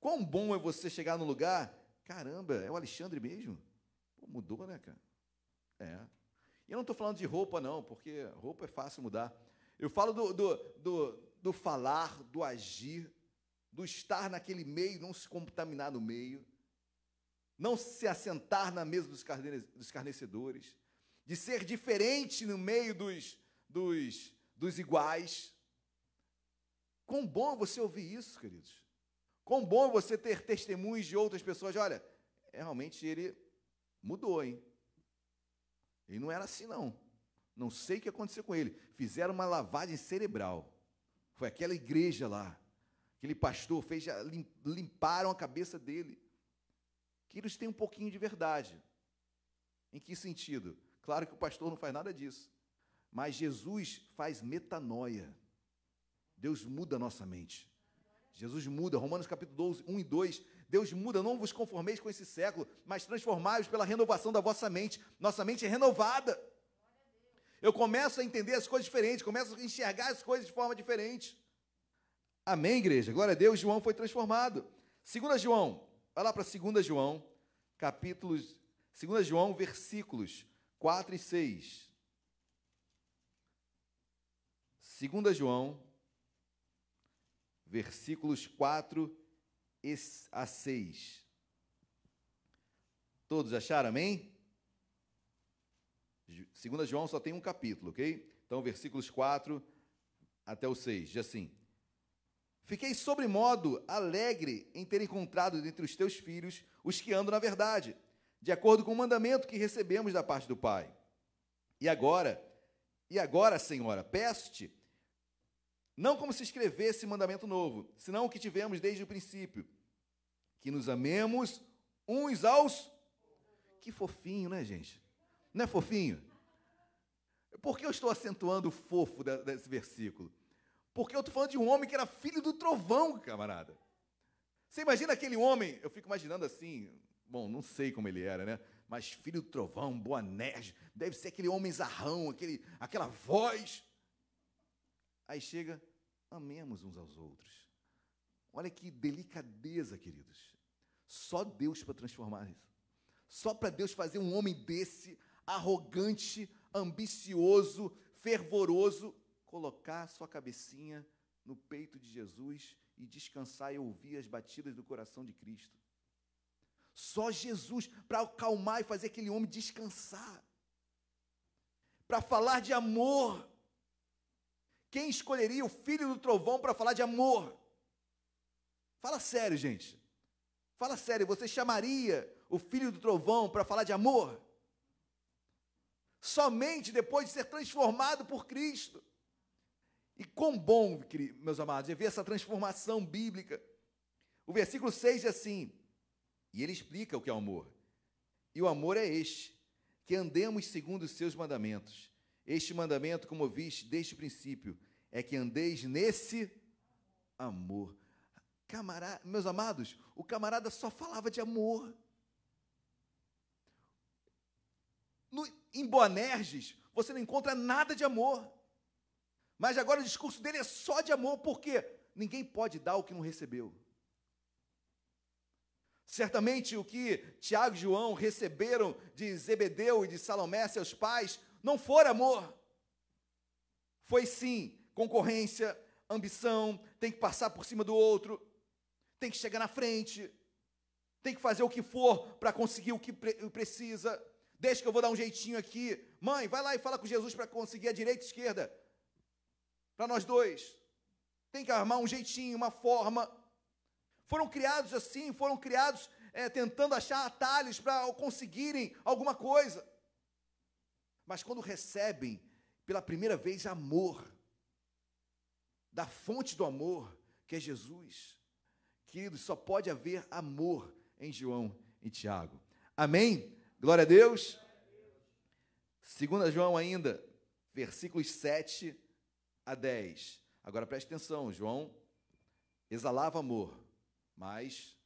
Quão bom é você chegar no lugar, caramba, é o Alexandre mesmo? Pô, mudou, né, cara? É. E eu não estou falando de roupa, não, porque roupa é fácil mudar. Eu falo do, do, do, do falar, do agir, do estar naquele meio, não se contaminar no meio, não se assentar na mesa dos escarnecedores, de ser diferente no meio dos, dos, dos iguais. Quão bom você ouvir isso, queridos. Quão bom você ter testemunhos de outras pessoas. Olha, é, realmente ele mudou, hein? Ele não era assim, não. Não sei o que aconteceu com ele. Fizeram uma lavagem cerebral. Foi aquela igreja lá. Aquele pastor fez, limparam a cabeça dele. Que eles têm um pouquinho de verdade. Em que sentido? Claro que o pastor não faz nada disso. Mas Jesus faz metanoia. Deus muda a nossa mente. Jesus muda. Romanos capítulo 12, 1 e 2. Deus muda, não vos conformeis com esse século, mas transformai-vos pela renovação da vossa mente. Nossa mente é renovada. Eu começo a entender as coisas diferentes, começo a enxergar as coisas de forma diferente. Amém, igreja? Glória a Deus, João foi transformado. 2 João, vai lá para 2 João, capítulos, 2 João, versículos 4 e 6. 2 João, versículos 4 a 6. Todos acharam, amém? 2 João só tem um capítulo, ok? Então, versículos 4 até o 6, diz assim: Fiquei sobremodo alegre em ter encontrado dentre os teus filhos os que andam na verdade, de acordo com o mandamento que recebemos da parte do Pai. E agora, e agora, Senhora, peço-te, não como se escrevesse mandamento novo, senão o que tivemos desde o princípio, que nos amemos uns aos. Que fofinho, né, gente? Não é fofinho? Por que eu estou acentuando o fofo desse versículo? Porque eu estou falando de um homem que era filho do trovão, camarada. Você imagina aquele homem, eu fico imaginando assim, bom, não sei como ele era, né? Mas filho do trovão, boa nerd, deve ser aquele homem zarrão, aquele, aquela voz. Aí chega, amemos uns aos outros. Olha que delicadeza, queridos. Só Deus para transformar isso. Só para Deus fazer um homem desse, arrogante, ambicioso, fervoroso, colocar sua cabecinha no peito de Jesus e descansar e ouvir as batidas do coração de Cristo. Só Jesus para acalmar e fazer aquele homem descansar. Para falar de amor. Quem escolheria o filho do trovão para falar de amor? Fala sério, gente. Fala sério, você chamaria o filho do trovão para falar de amor? Somente depois de ser transformado por Cristo. E quão bom, meus amados, é ver essa transformação bíblica. O versículo 6 é assim: e ele explica o que é o amor. E o amor é este: que andemos segundo os seus mandamentos. Este mandamento, como viste desde o princípio, é que andeis nesse amor. Camarada, meus amados, o camarada só falava de amor. No, em Boanerges, você não encontra nada de amor. Mas agora o discurso dele é só de amor, porque ninguém pode dar o que não recebeu. Certamente o que Tiago e João receberam de Zebedeu e de Salomé, seus pais, não foi amor. Foi sim concorrência, ambição, tem que passar por cima do outro, tem que chegar na frente, tem que fazer o que for para conseguir o que precisa. Deixa que eu vou dar um jeitinho aqui. Mãe, vai lá e fala com Jesus para conseguir a direita e a esquerda. Para nós dois. Tem que armar um jeitinho, uma forma. Foram criados assim, foram criados é, tentando achar atalhos para conseguirem alguma coisa. Mas quando recebem pela primeira vez amor, da fonte do amor, que é Jesus, queridos, só pode haver amor em João e Tiago. Amém? Glória a Deus. Segunda João ainda, versículos 7 a 10. Agora preste atenção, João exalava amor, mas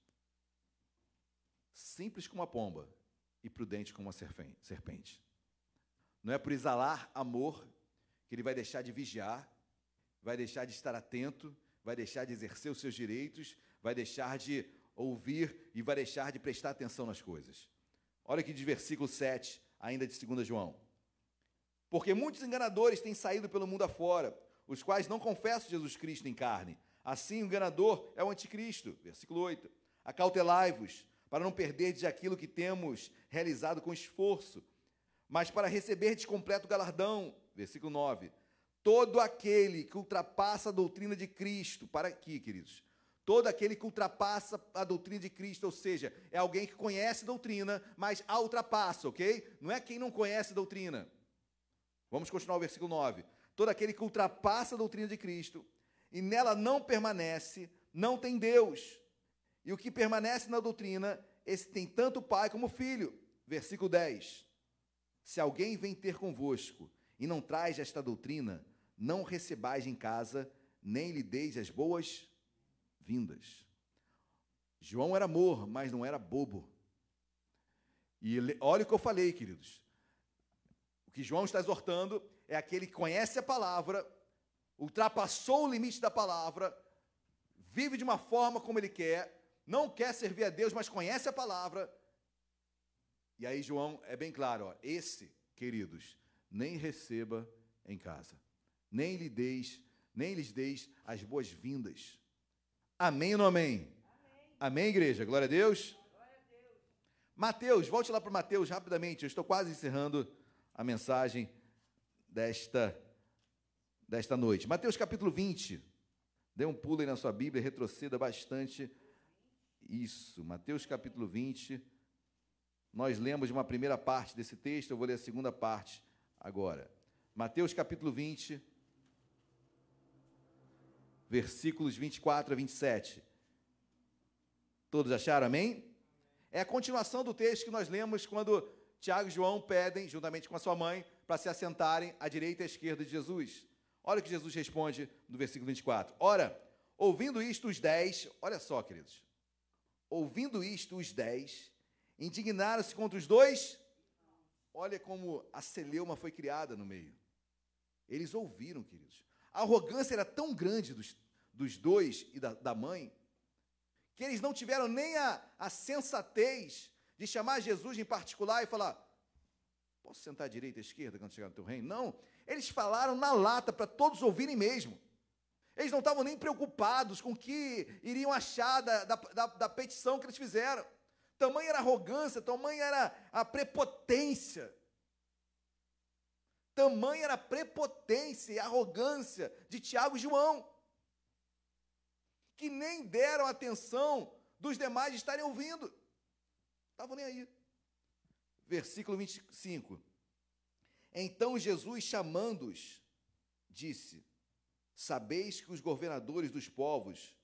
simples como uma pomba e prudente como uma serpente. Não é por exalar amor que ele vai deixar de vigiar, vai deixar de estar atento, vai deixar de exercer os seus direitos, vai deixar de ouvir e vai deixar de prestar atenção nas coisas. Olha aqui de versículo 7, ainda de 2 João. Porque muitos enganadores têm saído pelo mundo afora, os quais não confessam Jesus Cristo em carne, Assim, o enganador é o anticristo. Versículo 8. Acautelai-vos, para não perderdes aquilo que temos realizado com esforço, mas para receberdes completo galardão. Versículo 9. Todo aquele que ultrapassa a doutrina de Cristo, para aqui, queridos. Todo aquele que ultrapassa a doutrina de Cristo, ou seja, é alguém que conhece doutrina, mas a ultrapassa, ok? Não é quem não conhece doutrina. Vamos continuar o versículo 9. Todo aquele que ultrapassa a doutrina de Cristo e nela não permanece, não tem Deus. E o que permanece na doutrina, esse tem tanto pai como filho. Versículo 10. Se alguém vem ter convosco e não traz esta doutrina, não recebais em casa, nem lhe deis as boas vindas. João era amor, mas não era bobo. E ele, olha o que eu falei, queridos. O que João está exortando é aquele que conhece a palavra, ultrapassou o limite da palavra, vive de uma forma como ele quer, não quer servir a Deus, mas conhece a palavra. E aí João é bem claro, ó, esse, queridos, nem receba em casa, nem lhe deis, nem lhes deis as boas-vindas. Amém ou não amém? amém? Amém, igreja? Glória a Deus. Mateus, volte lá para Mateus rapidamente. Eu estou quase encerrando a mensagem desta desta noite. Mateus capítulo 20. Dê um pulo aí na sua Bíblia, retroceda bastante. Isso, Mateus capítulo 20. Nós lemos uma primeira parte desse texto, eu vou ler a segunda parte agora. Mateus capítulo 20, versículos 24 a 27. Todos acharam, amém? É a continuação do texto que nós lemos quando Tiago e João pedem, juntamente com a sua mãe, para se assentarem à direita e à esquerda de Jesus. Olha o que Jesus responde no versículo 24. Ora, ouvindo isto, os dez, olha só, queridos. Ouvindo isto, os dez indignaram-se contra os dois. Olha como a celeuma foi criada no meio. Eles ouviram, queridos. A arrogância era tão grande dos, dos dois e da, da mãe, que eles não tiveram nem a, a sensatez de chamar Jesus em particular e falar: Posso sentar à direita à esquerda quando chegar no teu reino? Não. Eles falaram na lata para todos ouvirem mesmo. Eles não estavam nem preocupados com o que iriam achar da, da, da, da petição que eles fizeram. tamanha era a arrogância, tamanha era a prepotência. Tamanha era a prepotência e arrogância de Tiago e João, que nem deram atenção dos demais estarem ouvindo. Estavam nem aí. Versículo 25. Então Jesus, chamando-os, disse: Sabeis que os governadores dos povos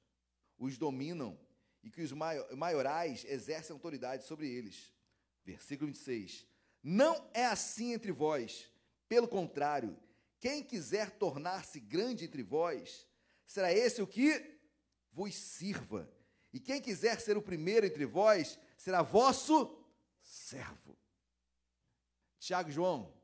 os dominam e que os maiorais exercem autoridade sobre eles. Versículo 26. Não é assim entre vós, pelo contrário, quem quiser tornar-se grande entre vós, será esse o que vos sirva. E quem quiser ser o primeiro entre vós, será vosso servo. Tiago João,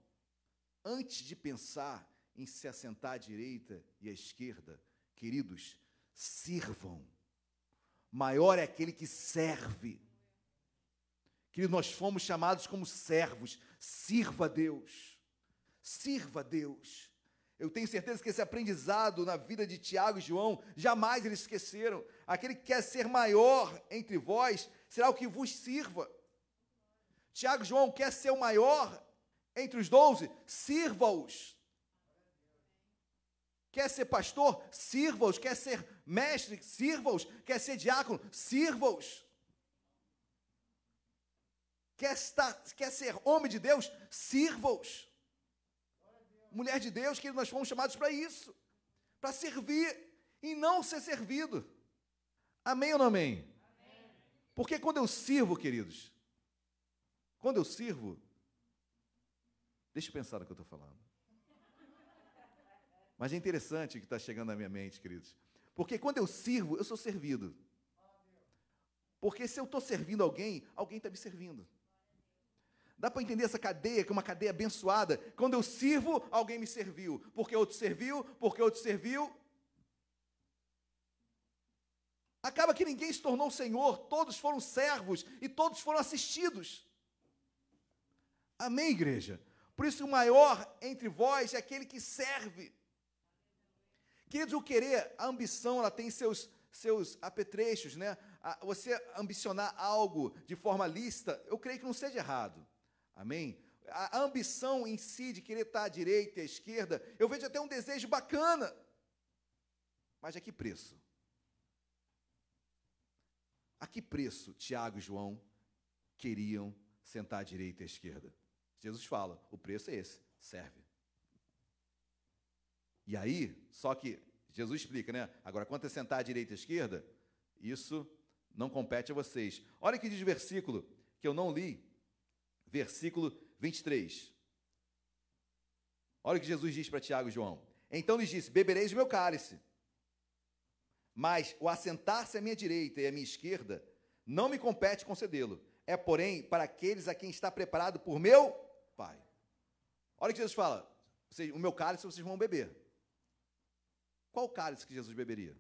antes de pensar em se assentar à direita e à esquerda, queridos, sirvam. Maior é aquele que serve. Queridos, nós fomos chamados como servos. Sirva a Deus. Sirva a Deus. Eu tenho certeza que esse aprendizado na vida de Tiago e João, jamais eles esqueceram. Aquele que quer ser maior entre vós, será o que vos sirva. Tiago e João quer ser o maior entre os doze, sirva-os. Quer ser pastor? Sirva-os. Quer ser mestre? Sirva-os. Quer ser diácono? Sirva-os. Quer, quer ser homem de Deus? Sirva-os. Mulher de Deus, que nós fomos chamados para isso para servir e não ser servido. Amém ou não amém? amém? Porque quando eu sirvo, queridos, quando eu sirvo, deixa eu pensar no que eu estou falando. Mas é interessante o que está chegando na minha mente, queridos. Porque quando eu sirvo, eu sou servido. Porque se eu estou servindo alguém, alguém está me servindo. Dá para entender essa cadeia, que é uma cadeia abençoada. Quando eu sirvo, alguém me serviu. Porque outro serviu, porque outro serviu. Acaba que ninguém se tornou Senhor, todos foram servos e todos foram assistidos. Amém, igreja? Por isso, o maior entre vós é aquele que serve. Queridos, o querer, a ambição, ela tem seus, seus apetrechos, né? Você ambicionar algo de forma lícita, eu creio que não seja errado. Amém? A ambição em si de querer estar à direita e à esquerda, eu vejo até um desejo bacana. Mas a que preço? A que preço Tiago e João queriam sentar à direita e à esquerda? Jesus fala: o preço é esse, serve. E aí, só que Jesus explica, né? Agora, quanto a sentar à direita e à esquerda, isso não compete a vocês. Olha que diz o versículo que eu não li, versículo 23. Olha o que Jesus diz para Tiago e João. Então lhes disse: Bebereis o meu cálice, mas o assentar-se à minha direita e à minha esquerda não me compete concedê-lo. É, porém, para aqueles a quem está preparado por meu Pai. Olha o que Jesus fala: o meu cálice vocês vão beber. Qual cálice que Jesus beberia?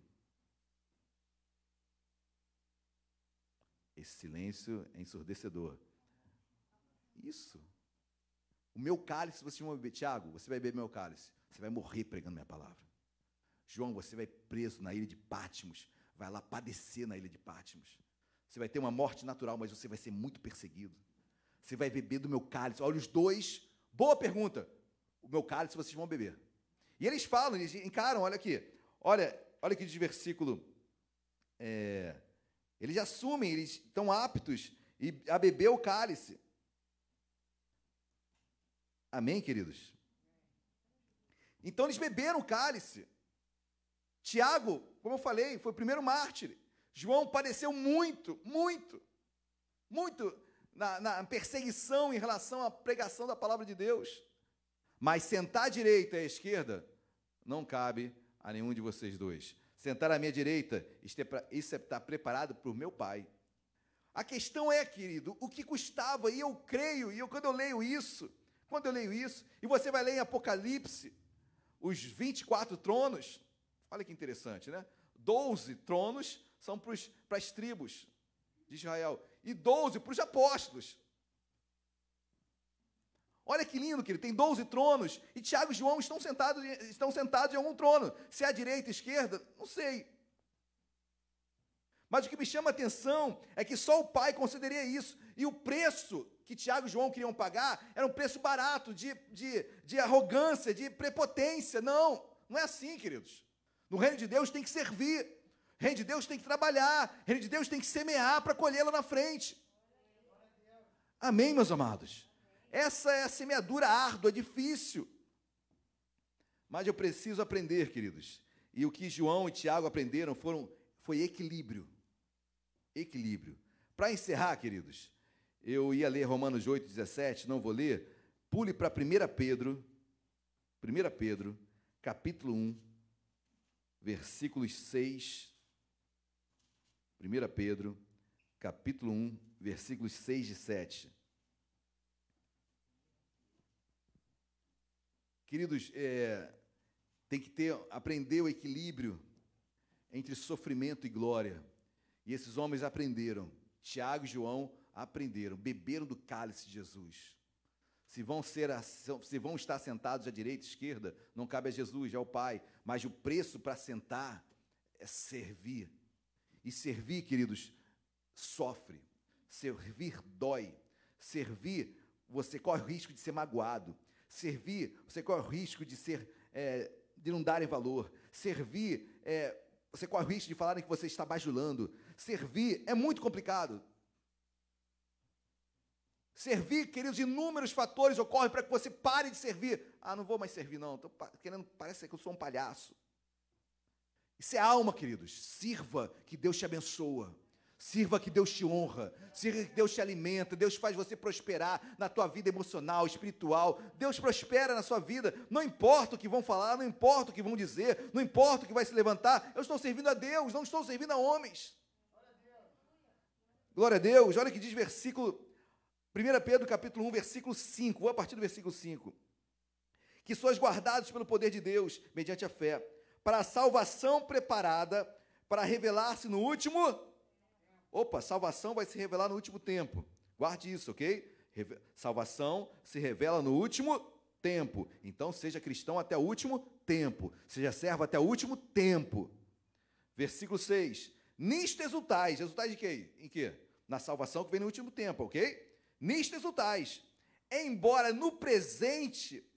Esse silêncio é ensurdecedor. Isso. O meu cálice você vai beber. Tiago, você vai beber meu cálice. Você vai morrer pregando minha palavra. João, você vai preso na ilha de Pátimos. Vai lá padecer na ilha de Pátimos. Você vai ter uma morte natural, mas você vai ser muito perseguido. Você vai beber do meu cálice. Olha os dois. Boa pergunta. O meu cálice vocês vão beber. E eles falam, eles encaram, olha aqui. Olha, olha aqui de versículo. É, eles assumem, eles estão aptos a beber o cálice. Amém, queridos? Então eles beberam o cálice. Tiago, como eu falei, foi o primeiro mártir. João padeceu muito, muito, muito na, na perseguição em relação à pregação da palavra de Deus. Mas sentar à direita e à esquerda não cabe a nenhum de vocês dois. Sentar à minha direita, isso é estar preparado para o meu Pai. A questão é, querido, o que custava, e eu creio, e eu, quando eu leio isso, quando eu leio isso, e você vai ler em Apocalipse, os 24 tronos, olha que interessante, né? 12 tronos são para as tribos de Israel, e 12 para os apóstolos. Olha que lindo que ele tem 12 tronos e Tiago e João estão sentados, estão sentados em algum trono. Se é à direita, à esquerda, não sei. Mas o que me chama a atenção é que só o pai concederia isso. E o preço que Tiago e João queriam pagar era um preço barato, de, de, de arrogância, de prepotência. Não, não é assim, queridos. No reino de Deus tem que servir. Reino de Deus tem que trabalhar. Reino de Deus tem que semear para colhê-la na frente. Amém, meus amados? Essa é a semeadura árdua, difícil. Mas eu preciso aprender, queridos. E o que João e Tiago aprenderam foram, foi equilíbrio. Equilíbrio. Para encerrar, queridos, eu ia ler Romanos 8, 17, não vou ler. Pule para 1 Pedro, 1 Pedro, capítulo 1, versículos 6. 1 Pedro, capítulo 1, versículos 6 e 7. Queridos, é, tem que ter, aprender o equilíbrio entre sofrimento e glória. E esses homens aprenderam. Tiago e João aprenderam, beberam do cálice de Jesus. Se vão, ser, se vão estar sentados à direita e esquerda, não cabe a Jesus, é o Pai. Mas o preço para sentar é servir. E servir, queridos, sofre. Servir dói. Servir, você corre o risco de ser magoado. Servir, você corre o risco de ser é, de não darem valor. Servir, é, você corre o risco de falarem que você está bajulando. Servir é muito complicado. Servir, queridos, inúmeros fatores ocorrem para que você pare de servir. Ah, não vou mais servir, não. Querendo, parece que eu sou um palhaço. Isso é alma, queridos. Sirva que Deus te abençoa. Sirva que Deus te honra, sirva que Deus te alimenta, Deus faz você prosperar na tua vida emocional, espiritual. Deus prospera na sua vida. Não importa o que vão falar, não importa o que vão dizer, não importa o que vai se levantar. Eu estou servindo a Deus, não estou servindo a homens. Glória a Deus. Olha o que diz versículo 1 Pedro capítulo 1, versículo 5. Vou a partir do versículo 5. Que sois guardados pelo poder de Deus, mediante a fé, para a salvação preparada para revelar-se no último Opa, salvação vai se revelar no último tempo. Guarde isso, ok? Salvação se revela no último tempo. Então, seja cristão até o último tempo. Seja servo até o último tempo. Versículo 6. Nisto exultais. Exultais de quê? Em quê? Na salvação que vem no último tempo, ok? Nisto exultais. Embora no presente,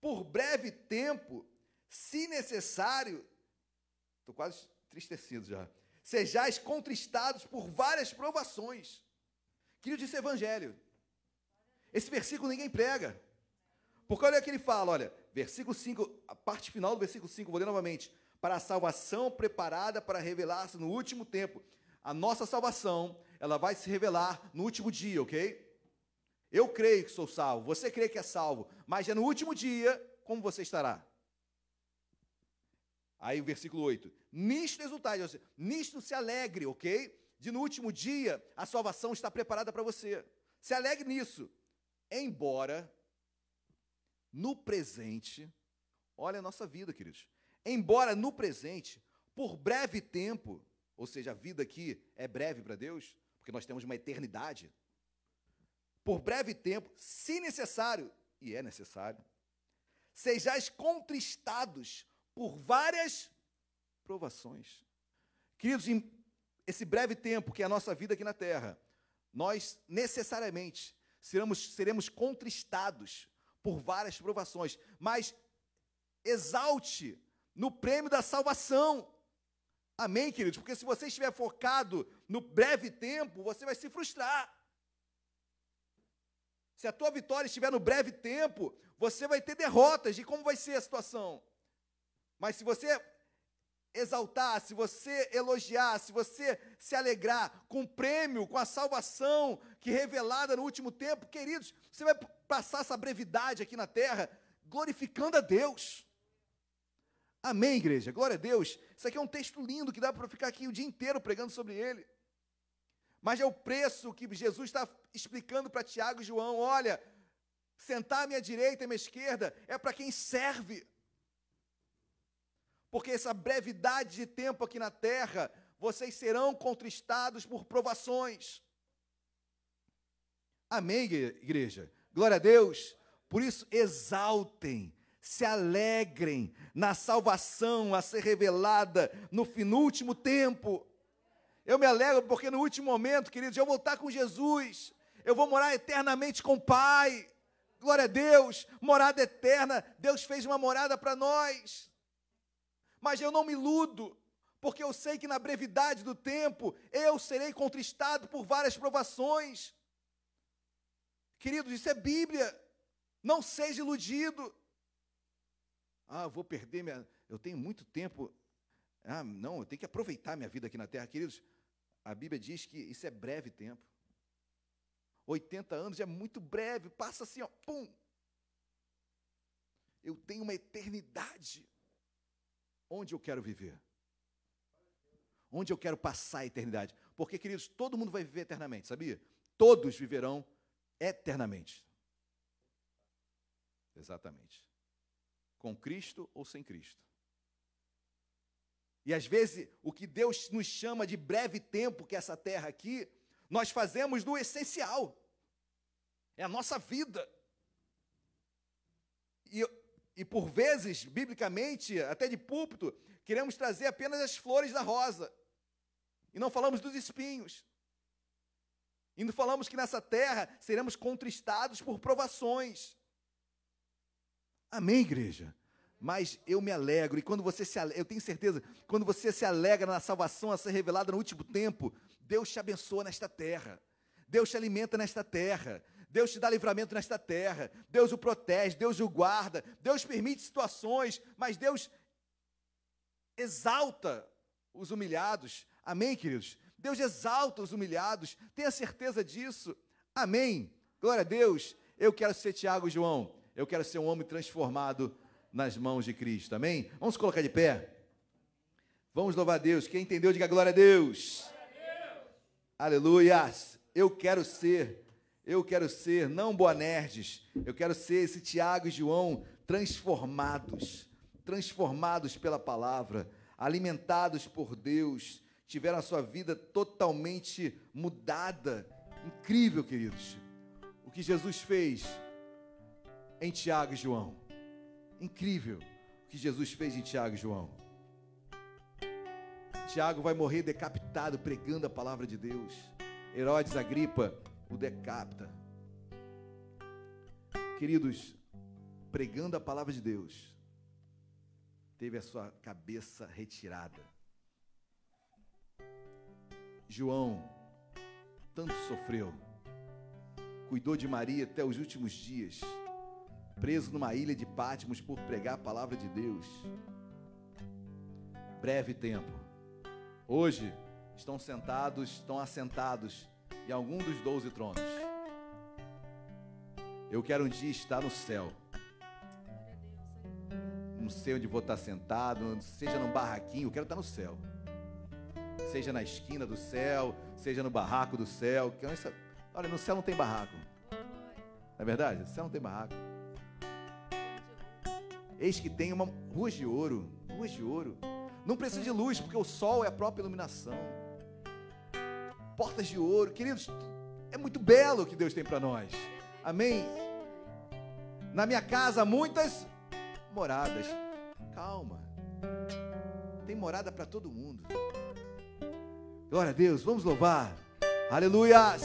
por breve tempo, se necessário. Estou quase tristecido já sejais contristados por várias provações. Querido, disse evangelho. Esse versículo ninguém prega. Porque olha o que ele fala, olha, versículo 5, a parte final do versículo 5, vou ler novamente. Para a salvação preparada para revelar-se no último tempo. A nossa salvação, ela vai se revelar no último dia, ok? Eu creio que sou salvo, você crê que é salvo, mas é no último dia, como você estará? Aí o versículo 8. Nisto exultai, nisto se alegre, ok? De no último dia a salvação está preparada para você. Se alegre nisso. Embora no presente, olha a nossa vida, queridos. Embora no presente, por breve tempo, ou seja, a vida aqui é breve para Deus, porque nós temos uma eternidade. Por breve tempo, se necessário, e é necessário, sejais contristados por várias provações. Queridos, em esse breve tempo que é a nossa vida aqui na terra, nós necessariamente seremos, seremos contristados por várias provações, mas exalte no prêmio da salvação. Amém, queridos? Porque se você estiver focado no breve tempo, você vai se frustrar. Se a tua vitória estiver no breve tempo, você vai ter derrotas. de como vai ser a situação? Mas se você exaltar, se você elogiar, se você se alegrar com o prêmio, com a salvação que revelada no último tempo, queridos, você vai passar essa brevidade aqui na terra glorificando a Deus. Amém, igreja? Glória a Deus. Isso aqui é um texto lindo que dá para ficar aqui o dia inteiro pregando sobre ele. Mas é o preço que Jesus está explicando para Tiago e João. Olha, sentar à minha direita e à minha esquerda é para quem serve porque essa brevidade de tempo aqui na terra, vocês serão contristados por provações. Amém, igreja? Glória a Deus. Por isso, exaltem, se alegrem na salvação a ser revelada no finúltimo tempo. Eu me alegro porque no último momento, queridos, eu vou estar com Jesus. Eu vou morar eternamente com o Pai. Glória a Deus, morada eterna. Deus fez uma morada para nós. Mas eu não me iludo, porque eu sei que na brevidade do tempo eu serei contristado por várias provações. Queridos, isso é Bíblia. Não seja iludido. Ah, vou perder minha. Eu tenho muito tempo. Ah, não, eu tenho que aproveitar minha vida aqui na terra. Queridos, a Bíblia diz que isso é breve tempo. 80 anos é muito breve, passa assim, ó, pum. Eu tenho uma eternidade. Onde eu quero viver? Onde eu quero passar a eternidade? Porque, queridos, todo mundo vai viver eternamente, sabia? Todos viverão eternamente. Exatamente. Com Cristo ou sem Cristo. E às vezes, o que Deus nos chama de breve tempo, que é essa terra aqui, nós fazemos do essencial. É a nossa vida. E, e por vezes, biblicamente, até de púlpito, queremos trazer apenas as flores da rosa. E não falamos dos espinhos. E não falamos que nessa terra seremos contristados por provações. Amém, igreja? Mas eu me alegro, e quando você se alegra, eu tenho certeza, quando você se alegra na salvação a ser revelada no último tempo, Deus te abençoa nesta terra, Deus te alimenta nesta terra, Deus te dá livramento nesta terra, Deus o protege, Deus o guarda, Deus permite situações, mas Deus exalta os humilhados. Amém, queridos? Deus exalta os humilhados, tenha certeza disso. Amém. Glória a Deus. Eu quero ser Tiago e João. Eu quero ser um homem transformado nas mãos de Cristo. Amém? Vamos colocar de pé. Vamos louvar a Deus. Quem entendeu, diga glória a Deus. Aleluias. Eu quero ser, eu quero ser, não Boanerges, eu quero ser esse Tiago e João transformados, transformados pela palavra, alimentados por Deus, tiveram a sua vida totalmente mudada. Incrível, queridos. O que Jesus fez em Tiago e João. Incrível o que Jesus fez em Tiago e João. Tiago vai morrer decapitado pregando a palavra de Deus. Herodes Agripa o decapita. Queridos, pregando a palavra de Deus, teve a sua cabeça retirada. João tanto sofreu, cuidou de Maria até os últimos dias, preso numa ilha de Pátimos por pregar a palavra de Deus. Breve tempo. Hoje estão sentados, estão assentados em algum dos doze tronos. Eu quero um dia estar no céu. Não sei onde vou estar sentado, seja num barraquinho, eu quero estar no céu seja na esquina do céu, seja no barraco do céu. Olha, no céu não tem barraco. Não é verdade? No céu não tem barraco. Eis que tem uma ruas de ouro, ruas de ouro. Não precisa de luz, porque o sol é a própria iluminação. Portas de ouro, queridos, é muito belo o que Deus tem para nós. Amém. Na minha casa muitas moradas. Calma. Tem morada para todo mundo. Glória a Deus, vamos louvar. Aleluias.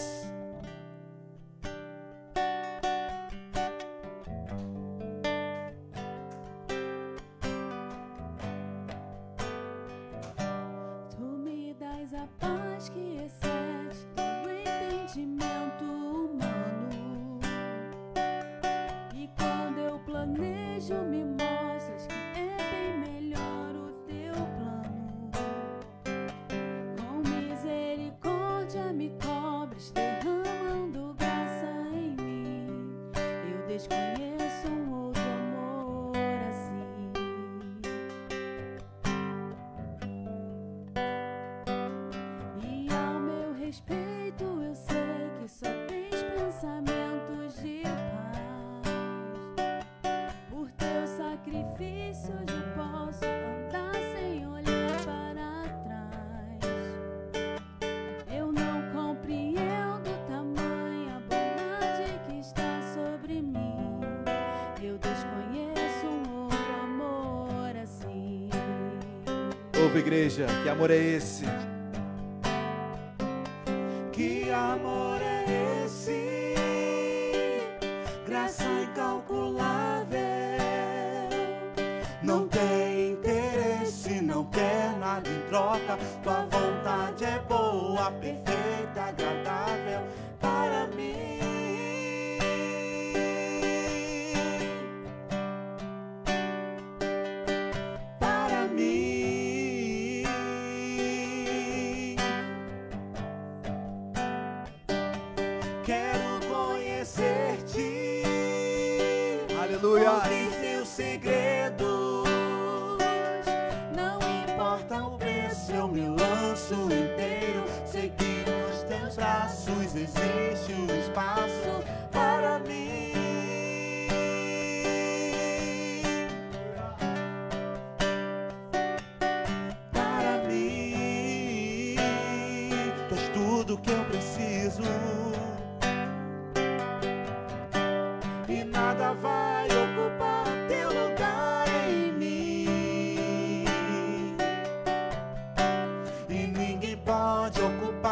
Ninguém pode ocupar teu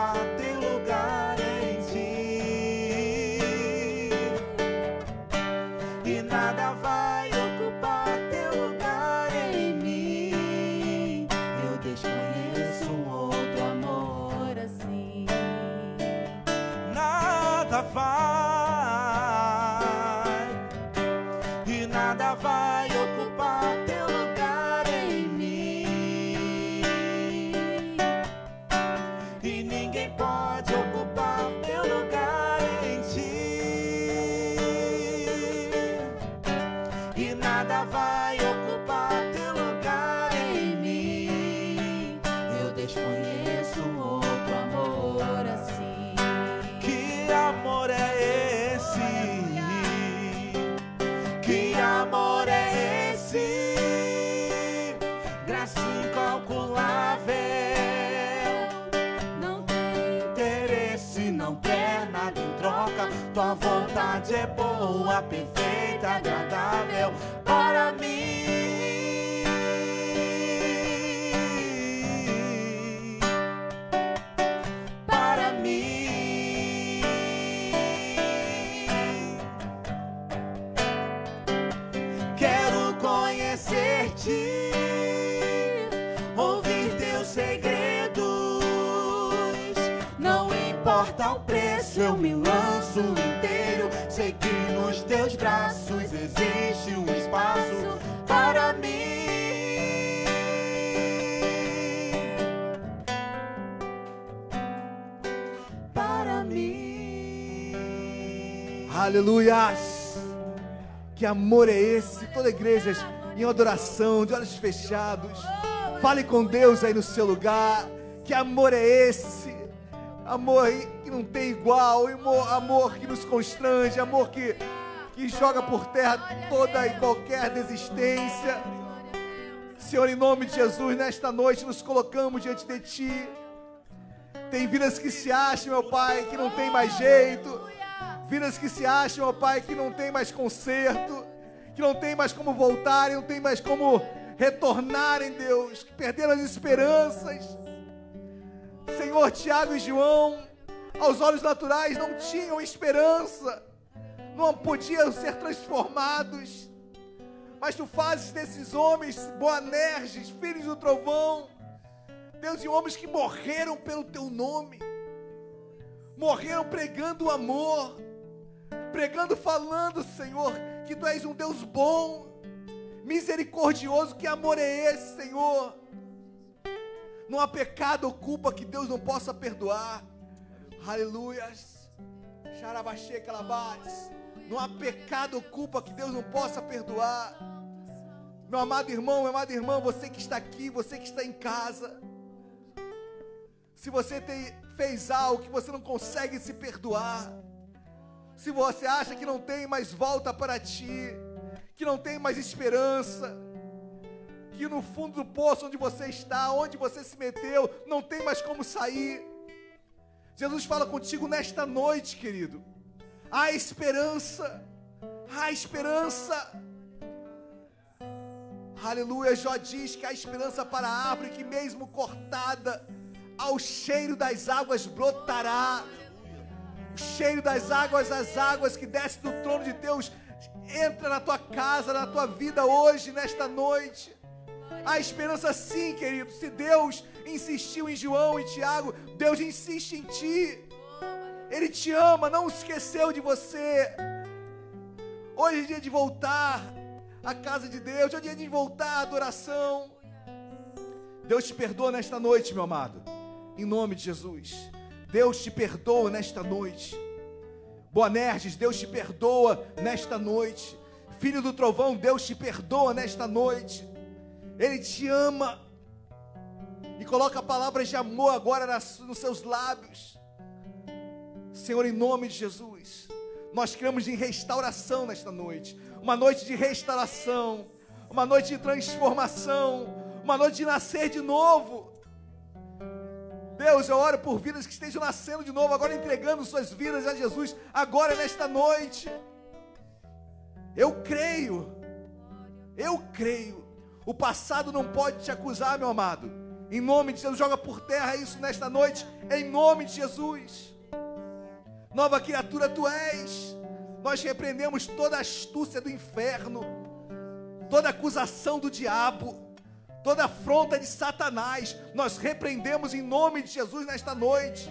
é boa, perfeita, agradável Aleluias! Que amor é esse? Toda igreja em adoração, de olhos fechados. Fale com Deus aí no seu lugar. Que amor é esse? Amor que não tem igual, amor, que nos constrange, amor que, que joga por terra toda e qualquer desistência. Senhor, em nome de Jesus, nesta noite nos colocamos diante de Ti. Tem vidas que se acham, meu Pai, que não tem mais jeito. Vidas que se acham, ó Pai, que não tem mais conserto, que não tem mais como voltarem, não tem mais como retornarem, Deus, que perderam as esperanças. Senhor, Tiago e João, aos olhos naturais, não tinham esperança, não podiam ser transformados, mas tu fazes desses homens Boanerges, filhos do trovão, Deus, e homens que morreram pelo teu nome, morreram pregando o amor, pregando, falando, Senhor, que tu és um Deus bom, misericordioso, que amor é esse, Senhor? Não há pecado ou culpa que Deus não possa perdoar. Aleluias. Xarabaxê, calabás. Não há pecado ou culpa que Deus não possa perdoar. Meu amado irmão, minha amada irmã, você que está aqui, você que está em casa. Se você tem, fez algo que você não consegue se perdoar, se você acha que não tem mais volta para ti, que não tem mais esperança, que no fundo do poço onde você está, onde você se meteu, não tem mais como sair. Jesus fala contigo nesta noite, querido. Há esperança, há esperança. Aleluia, Jó diz que há esperança para a árvore que mesmo cortada, ao cheiro das águas brotará. Cheio das águas, as águas que descem do trono de Deus, entra na tua casa, na tua vida hoje, nesta noite. Há esperança sim, querido. Se Deus insistiu em João e Tiago, Deus insiste em ti. Ele te ama, não esqueceu de você. Hoje é dia de voltar à casa de Deus, hoje é dia de voltar à adoração. Deus te perdoa nesta noite, meu amado, em nome de Jesus. Deus te perdoa nesta noite. Boanerges, Deus te perdoa nesta noite. Filho do trovão, Deus te perdoa nesta noite. Ele te ama. E coloca palavras de amor agora nas, nos seus lábios. Senhor, em nome de Jesus, nós cremos em restauração nesta noite. Uma noite de restauração, uma noite de transformação, uma noite de nascer de novo. Deus, eu oro por vidas que estejam nascendo de novo, agora entregando suas vidas a Jesus, agora nesta noite. Eu creio, eu creio. O passado não pode te acusar, meu amado. Em nome de Jesus, joga por terra isso nesta noite, em nome de Jesus. Nova criatura tu és. Nós repreendemos toda astúcia do inferno, toda acusação do diabo toda afronta de Satanás, nós repreendemos em nome de Jesus nesta noite.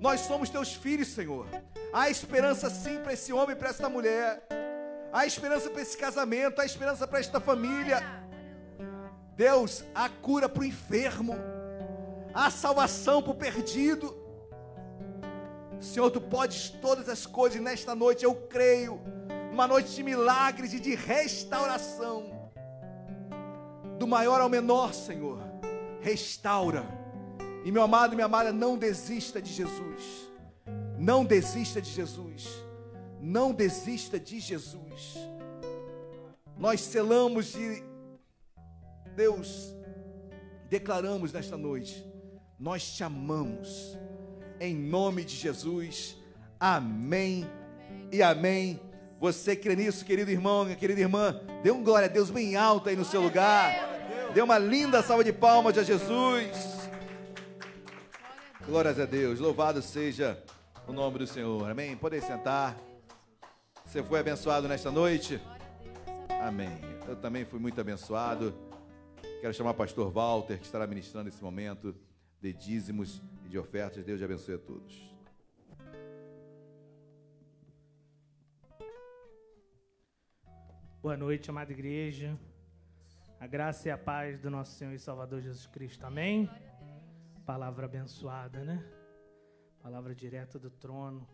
Nós somos teus filhos, Senhor. Há esperança sim para esse homem e para esta mulher. Há esperança para esse casamento, há esperança para esta família. Deus, há cura para o enfermo, há salvação para o perdido. Senhor, tu podes todas as coisas nesta noite, eu creio, uma noite de milagres e de restauração do maior ao menor, Senhor. Restaura. E meu amado minha amada, não desista de Jesus. Não desista de Jesus. Não desista de Jesus. Nós selamos e Deus declaramos nesta noite, nós te amamos. Em nome de Jesus. Amém. E amém. Você crê nisso, querido irmão, querida irmã? Dê um glória a Deus bem alto aí no seu lugar. Dê uma linda salva de palmas a Jesus. Glórias a Deus. Louvado seja o nome do Senhor. Amém. Podem sentar. Você foi abençoado nesta noite? Amém. Eu também fui muito abençoado. Quero chamar o pastor Walter, que estará ministrando esse momento de dízimos e de ofertas. Deus abençoe a todos. Boa noite, amada igreja. A graça e a paz do nosso Senhor e Salvador Jesus Cristo. Amém? Palavra abençoada, né? Palavra direta do trono.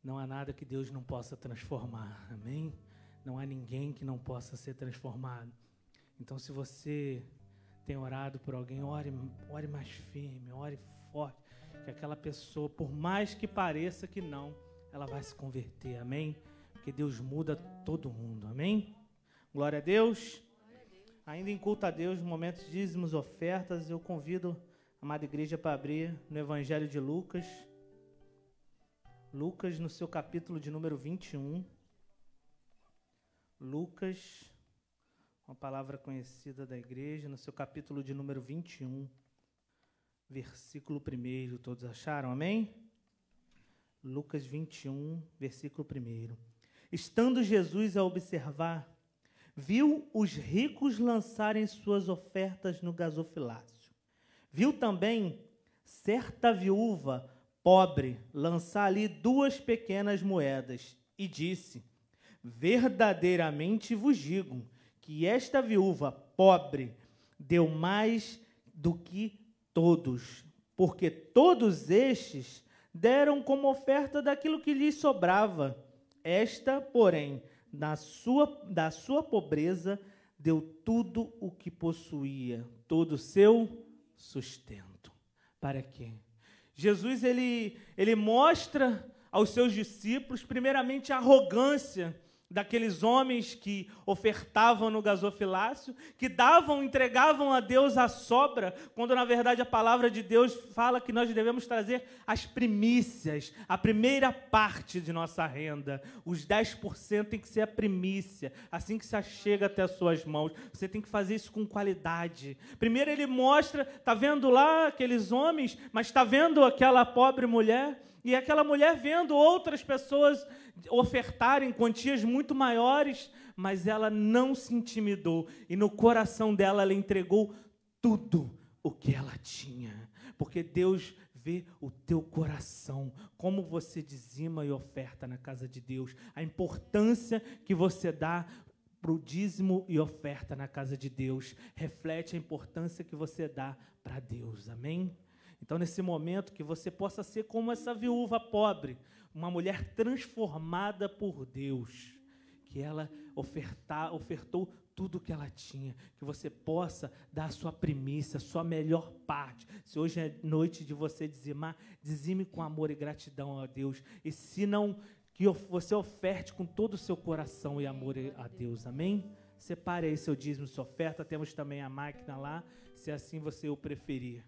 Não há nada que Deus não possa transformar. Amém? Não há ninguém que não possa ser transformado. Então, se você tem orado por alguém, ore, ore mais firme, ore forte. Que aquela pessoa, por mais que pareça que não, ela vai se converter. Amém? Porque Deus muda todo mundo. Amém? Glória a Deus. Ainda em culto a Deus, momentos de dízimos, ofertas, eu convido a amada igreja para abrir no Evangelho de Lucas. Lucas, no seu capítulo de número 21. Lucas, uma palavra conhecida da igreja, no seu capítulo de número 21, versículo 1. Todos acharam? Amém? Lucas 21, versículo 1. Estando Jesus a observar, viu os ricos lançarem suas ofertas no gasofilácio. Viu também certa viúva pobre lançar ali duas pequenas moedas e disse: Verdadeiramente vos digo que esta viúva pobre deu mais do que todos, porque todos estes deram como oferta daquilo que lhes sobrava esta, porém, na sua, da sua pobreza, deu tudo o que possuía, todo o seu sustento. Para quê? Jesus ele, ele mostra aos seus discípulos, primeiramente, a arrogância daqueles homens que ofertavam no gasofilácio, que davam, entregavam a Deus a sobra, quando na verdade a palavra de Deus fala que nós devemos trazer as primícias, a primeira parte de nossa renda. Os 10% tem que ser a primícia, assim que se chega até as suas mãos. Você tem que fazer isso com qualidade. Primeiro ele mostra, tá vendo lá aqueles homens, mas está vendo aquela pobre mulher? E aquela mulher vendo outras pessoas ofertarem quantias muito maiores, mas ela não se intimidou. E no coração dela, ela entregou tudo o que ela tinha. Porque Deus vê o teu coração, como você dizima e oferta na casa de Deus, a importância que você dá para o dízimo e oferta na casa de Deus, reflete a importância que você dá para Deus. Amém? Então, nesse momento, que você possa ser como essa viúva pobre, uma mulher transformada por Deus, que ela ofertar, ofertou tudo que ela tinha, que você possa dar a sua primícia, a sua melhor parte. Se hoje é noite de você dizimar, dizime com amor e gratidão a Deus. E se não, que você oferte com todo o seu coração e amor a Deus. Amém? Separe aí seu dízimo, sua oferta. Temos também a máquina lá, se assim você o preferir.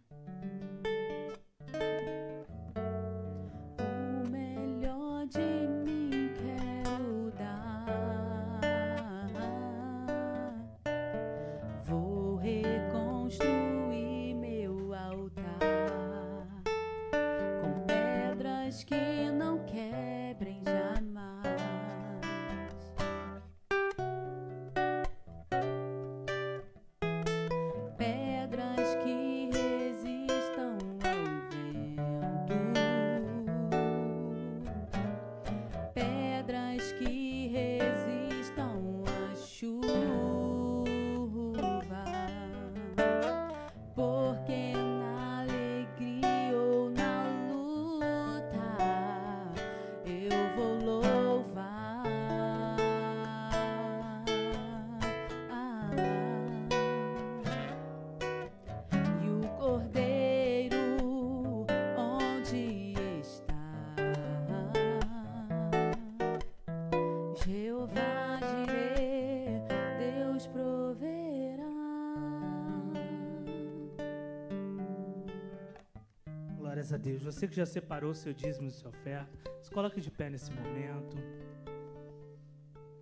Glórias a Deus. Você que já separou seu dízimo e sua oferta, se coloque de pé nesse momento.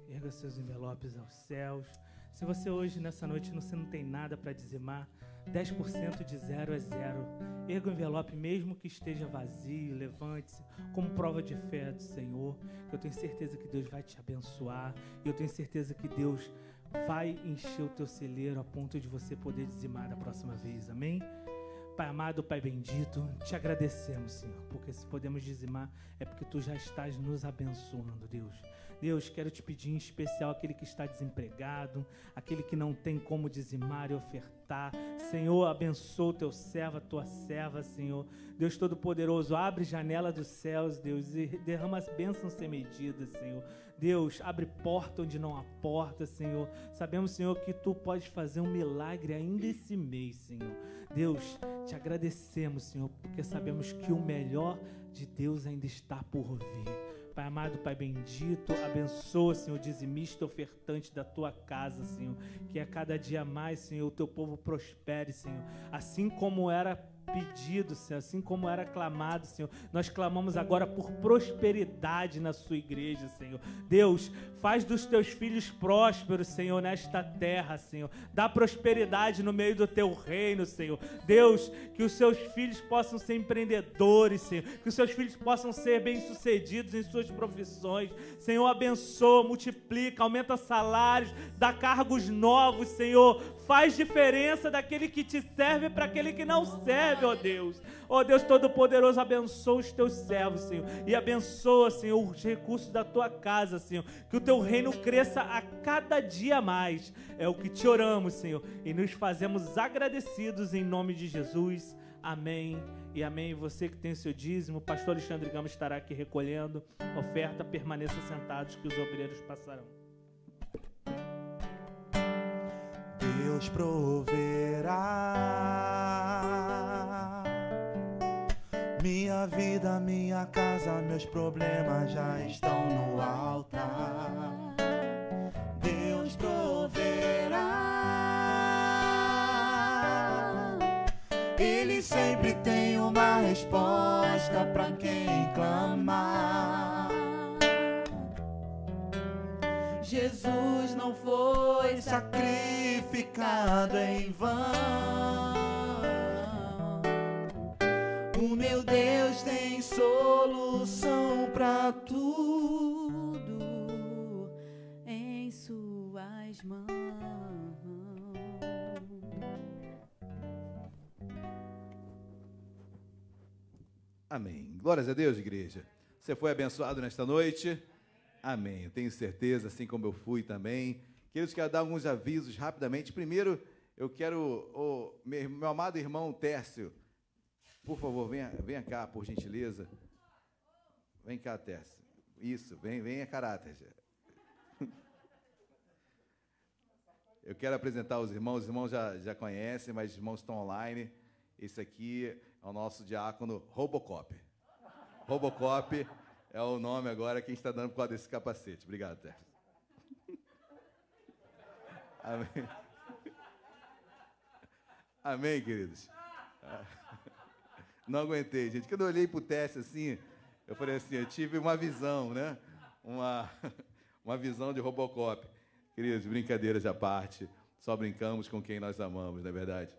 Erga seus envelopes aos céus. Se você hoje, nessa noite, você não tem nada para dizimar, 10% de zero é zero. Erga o envelope, mesmo que esteja vazio, levante-se, como prova de fé do Senhor. Eu tenho certeza que Deus vai te abençoar. Eu tenho certeza que Deus vai encher o teu celeiro a ponto de você poder dizimar da próxima vez. Amém? Pai amado, Pai bendito, te agradecemos, Senhor, porque se podemos dizimar é porque tu já estás nos abençoando, Deus. Deus, quero te pedir em especial aquele que está desempregado, aquele que não tem como dizimar e ofertar. Senhor, abençoa o teu servo, a tua serva, Senhor. Deus Todo-Poderoso, abre janela dos céus, Deus, e derrama as bênçãos sem medida, Senhor. Deus, abre porta onde não há porta, Senhor. Sabemos, Senhor, que tu podes fazer um milagre ainda esse mês, Senhor. Deus, te agradecemos, Senhor, porque sabemos que o melhor de Deus ainda está por vir. Pai amado, Pai bendito, abençoa, Senhor, dizimista ofertante da tua casa, Senhor. Que a cada dia mais, Senhor, o teu povo prospere, Senhor. Assim como era pedido, Senhor, assim como era clamado, Senhor. Nós clamamos agora por prosperidade na sua igreja, Senhor. Deus, faz dos teus filhos prósperos, Senhor, nesta terra, Senhor. Dá prosperidade no meio do teu reino, Senhor. Deus, que os seus filhos possam ser empreendedores, Senhor. Que os seus filhos possam ser bem-sucedidos em suas profissões. Senhor, abençoa, multiplica, aumenta salários, dá cargos novos, Senhor. Faz diferença daquele que te serve para aquele que não serve, ó Deus. Ó Deus Todo-Poderoso, abençoa os teus servos, Senhor. E abençoa, Senhor, os recursos da tua casa, Senhor. Que o teu reino cresça a cada dia mais. É o que te oramos, Senhor. E nos fazemos agradecidos em nome de Jesus. Amém e amém. Você que tem seu dízimo, o pastor Alexandre Gama estará aqui recolhendo. Oferta, permaneça sentados que os obreiros passarão. Deus proverá. Minha vida, minha casa, meus problemas já estão no altar. Deus proverá. Ele sempre tem uma resposta para quem clamar. Jesus não foi sacrificado em vão. Meu Deus tem solução para tudo em suas mãos. Amém. Glórias a Deus, igreja. Você foi abençoado nesta noite? Amém. Eu tenho certeza, assim como eu fui também. Queridos, quero dar alguns avisos rapidamente. Primeiro, eu quero, meu amado irmão Tércio, por favor, venha, venha cá, por gentileza. Vem cá, Tércio. Isso, vem, venha caráter. Eu quero apresentar os irmãos, os irmãos já, já conhecem, mas os irmãos estão online. Esse aqui é o nosso diácono Robocop. Robocop é o nome agora que a gente está dando por causa desse capacete. Obrigado, Tércio. Amém. Amém, queridos. Não aguentei, gente. Quando eu olhei para o teste assim, eu falei assim, eu tive uma visão, né? Uma, uma visão de Robocop. Queridos, brincadeiras à parte, só brincamos com quem nós amamos, não é verdade?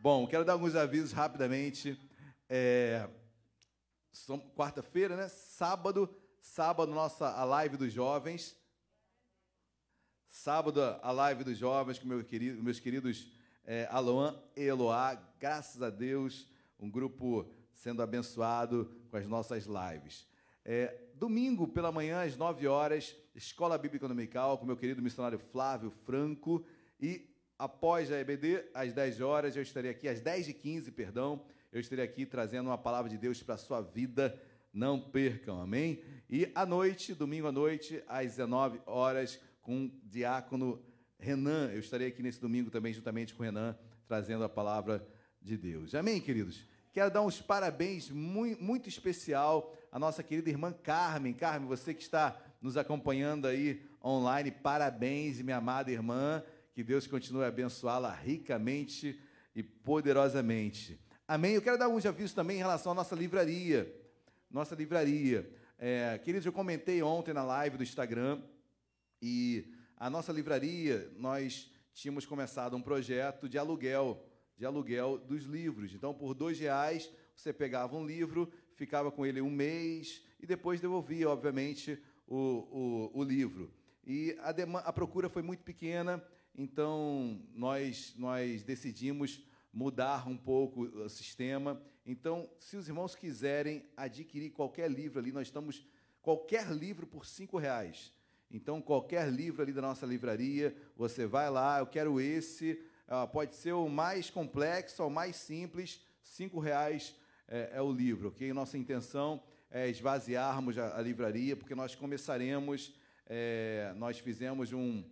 Bom, quero dar alguns avisos rapidamente. É, quarta-feira, né? Sábado, sábado, nossa a live dos jovens. Sábado, a live dos jovens com meu querido, meus queridos é, Aloan e Eloá. Graças a Deus, um grupo sendo abençoado com as nossas lives. É, domingo pela manhã, às 9 horas, Escola Bíblica Dominical, com meu querido missionário Flávio Franco. E após a EBD, às 10 horas, eu estarei aqui, às 10 e 15 perdão, eu estarei aqui trazendo uma palavra de Deus para a sua vida. Não percam, amém? E à noite, domingo à noite, às 19 horas, com o diácono Renan. Eu estarei aqui nesse domingo também, juntamente com o Renan, trazendo a palavra de Deus. Amém, queridos? Quero dar uns parabéns muito, muito especial à nossa querida irmã Carmen. Carmen, você que está nos acompanhando aí online, parabéns, minha amada irmã. Que Deus continue a abençoá-la ricamente e poderosamente. Amém? Eu quero dar alguns avisos também em relação à nossa livraria. Nossa livraria. É, queridos, eu comentei ontem na live do Instagram e a nossa livraria, nós tínhamos começado um projeto de aluguel de aluguel dos livros. Então, por dois reais, você pegava um livro, ficava com ele um mês e depois devolvia, obviamente, o, o, o livro. E a, a procura foi muito pequena, então nós, nós decidimos mudar um pouco o sistema. Então, se os irmãos quiserem adquirir qualquer livro ali, nós estamos qualquer livro por cinco reais. Então, qualquer livro ali da nossa livraria, você vai lá, eu quero esse, pode ser o mais complexo ou mais simples, cinco reais é, é, o livro, ok? Nossa intenção é esvaziarmos a, a livraria, porque nós começaremos, é, nós fizemos um,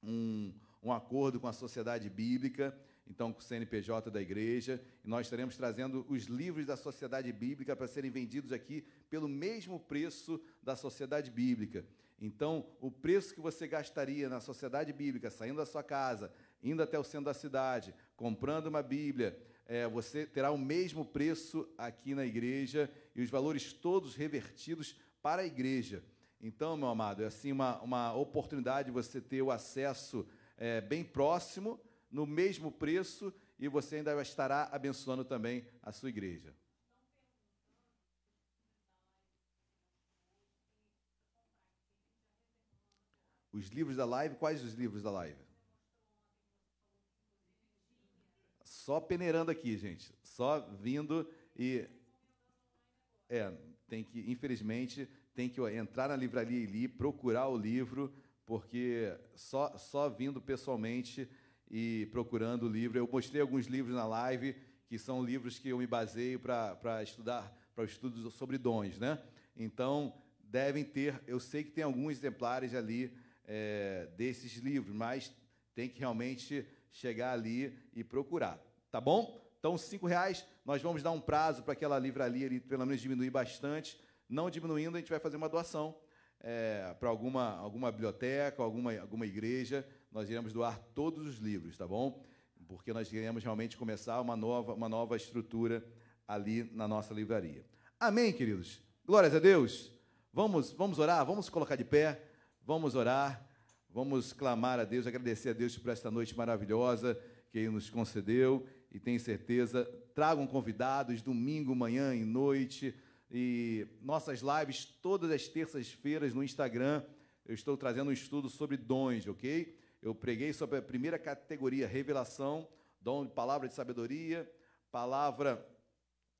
um, um acordo com a Sociedade Bíblica, então com o CNPJ da igreja, e nós estaremos trazendo os livros da Sociedade Bíblica para serem vendidos aqui pelo mesmo preço da Sociedade Bíblica. Então, o preço que você gastaria na Sociedade Bíblica, saindo da sua casa, indo até o centro da cidade, comprando uma Bíblia, é, você terá o mesmo preço aqui na igreja e os valores todos revertidos para a igreja. Então, meu amado, é assim uma, uma oportunidade de você ter o acesso é, bem próximo, no mesmo preço, e você ainda estará abençoando também a sua igreja. Os livros da live, quais os livros da live? Só peneirando aqui, gente. Só vindo e. É, tem que, infelizmente, tem que entrar na livraria e procurar o livro, porque só, só vindo pessoalmente e procurando o livro. Eu mostrei alguns livros na live, que são livros que eu me baseio para estudar, para o estudo sobre dons, né? Então, devem ter, eu sei que tem alguns exemplares ali é, desses livros, mas tem que realmente chegar ali e procurar. Tá bom? Então, cinco reais, nós vamos dar um prazo para aquela livraria ali, pelo menos diminuir bastante. Não diminuindo, a gente vai fazer uma doação é, para alguma, alguma biblioteca, alguma, alguma igreja. Nós iremos doar todos os livros, tá bom? porque nós queremos realmente começar uma nova, uma nova estrutura ali na nossa livraria. Amém, queridos? Glórias a Deus. Vamos, vamos orar, vamos colocar de pé, vamos orar, vamos clamar a Deus, agradecer a Deus por esta noite maravilhosa que Ele nos concedeu e tenho certeza, tragam convidados domingo, manhã e noite e nossas lives todas as terças-feiras no Instagram. Eu estou trazendo um estudo sobre dons, ok? Eu preguei sobre a primeira categoria, revelação, dom de palavra de sabedoria, palavra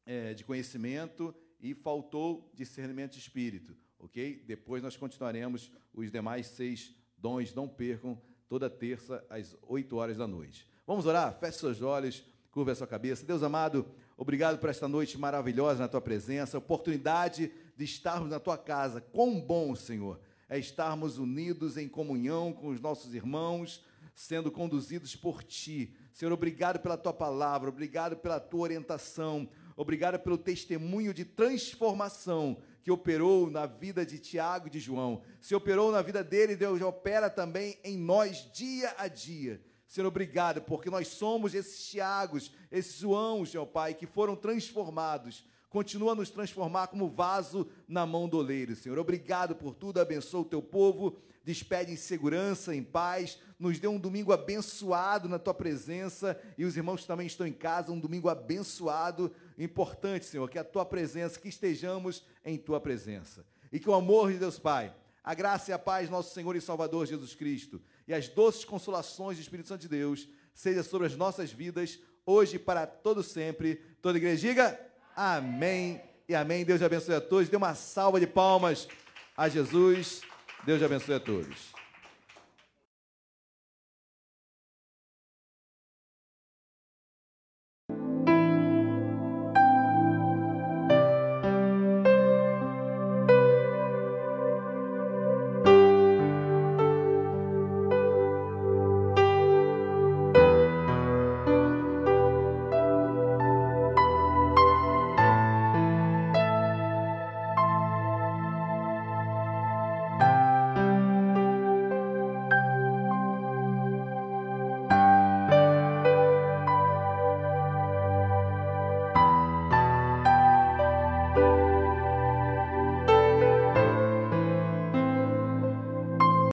é, de conhecimento e faltou discernimento de espírito, ok? Depois nós continuaremos os demais seis dons, não percam, toda terça às 8 horas da noite. Vamos orar? Feche seus olhos, curva a sua cabeça. Deus amado, obrigado por esta noite maravilhosa na tua presença, oportunidade de estarmos na tua casa. Quão bom, Senhor é estarmos unidos em comunhão com os nossos irmãos, sendo conduzidos por Ti. Senhor, obrigado pela Tua palavra, obrigado pela Tua orientação, obrigado pelo testemunho de transformação que operou na vida de Tiago e de João. Se operou na vida dele, Deus opera também em nós dia a dia. Senhor, obrigado, porque nós somos esses Tiagos, esses Joãos, meu Pai, que foram transformados Continua a nos transformar como vaso na mão do oleiro, Senhor. Obrigado por tudo, abençoa o teu povo, despede em segurança, em paz, nos dê um domingo abençoado na tua presença e os irmãos que também estão em casa, um domingo abençoado, importante, Senhor, que a tua presença, que estejamos em tua presença. E que o amor de Deus Pai, a graça e a paz nosso Senhor e Salvador Jesus Cristo e as doces consolações do Espírito Santo de Deus seja sobre as nossas vidas, hoje e para todo sempre. Toda igreja diga: Amém e amém. Deus abençoe a todos. Dê uma salva de palmas a Jesus. Deus abençoe a todos.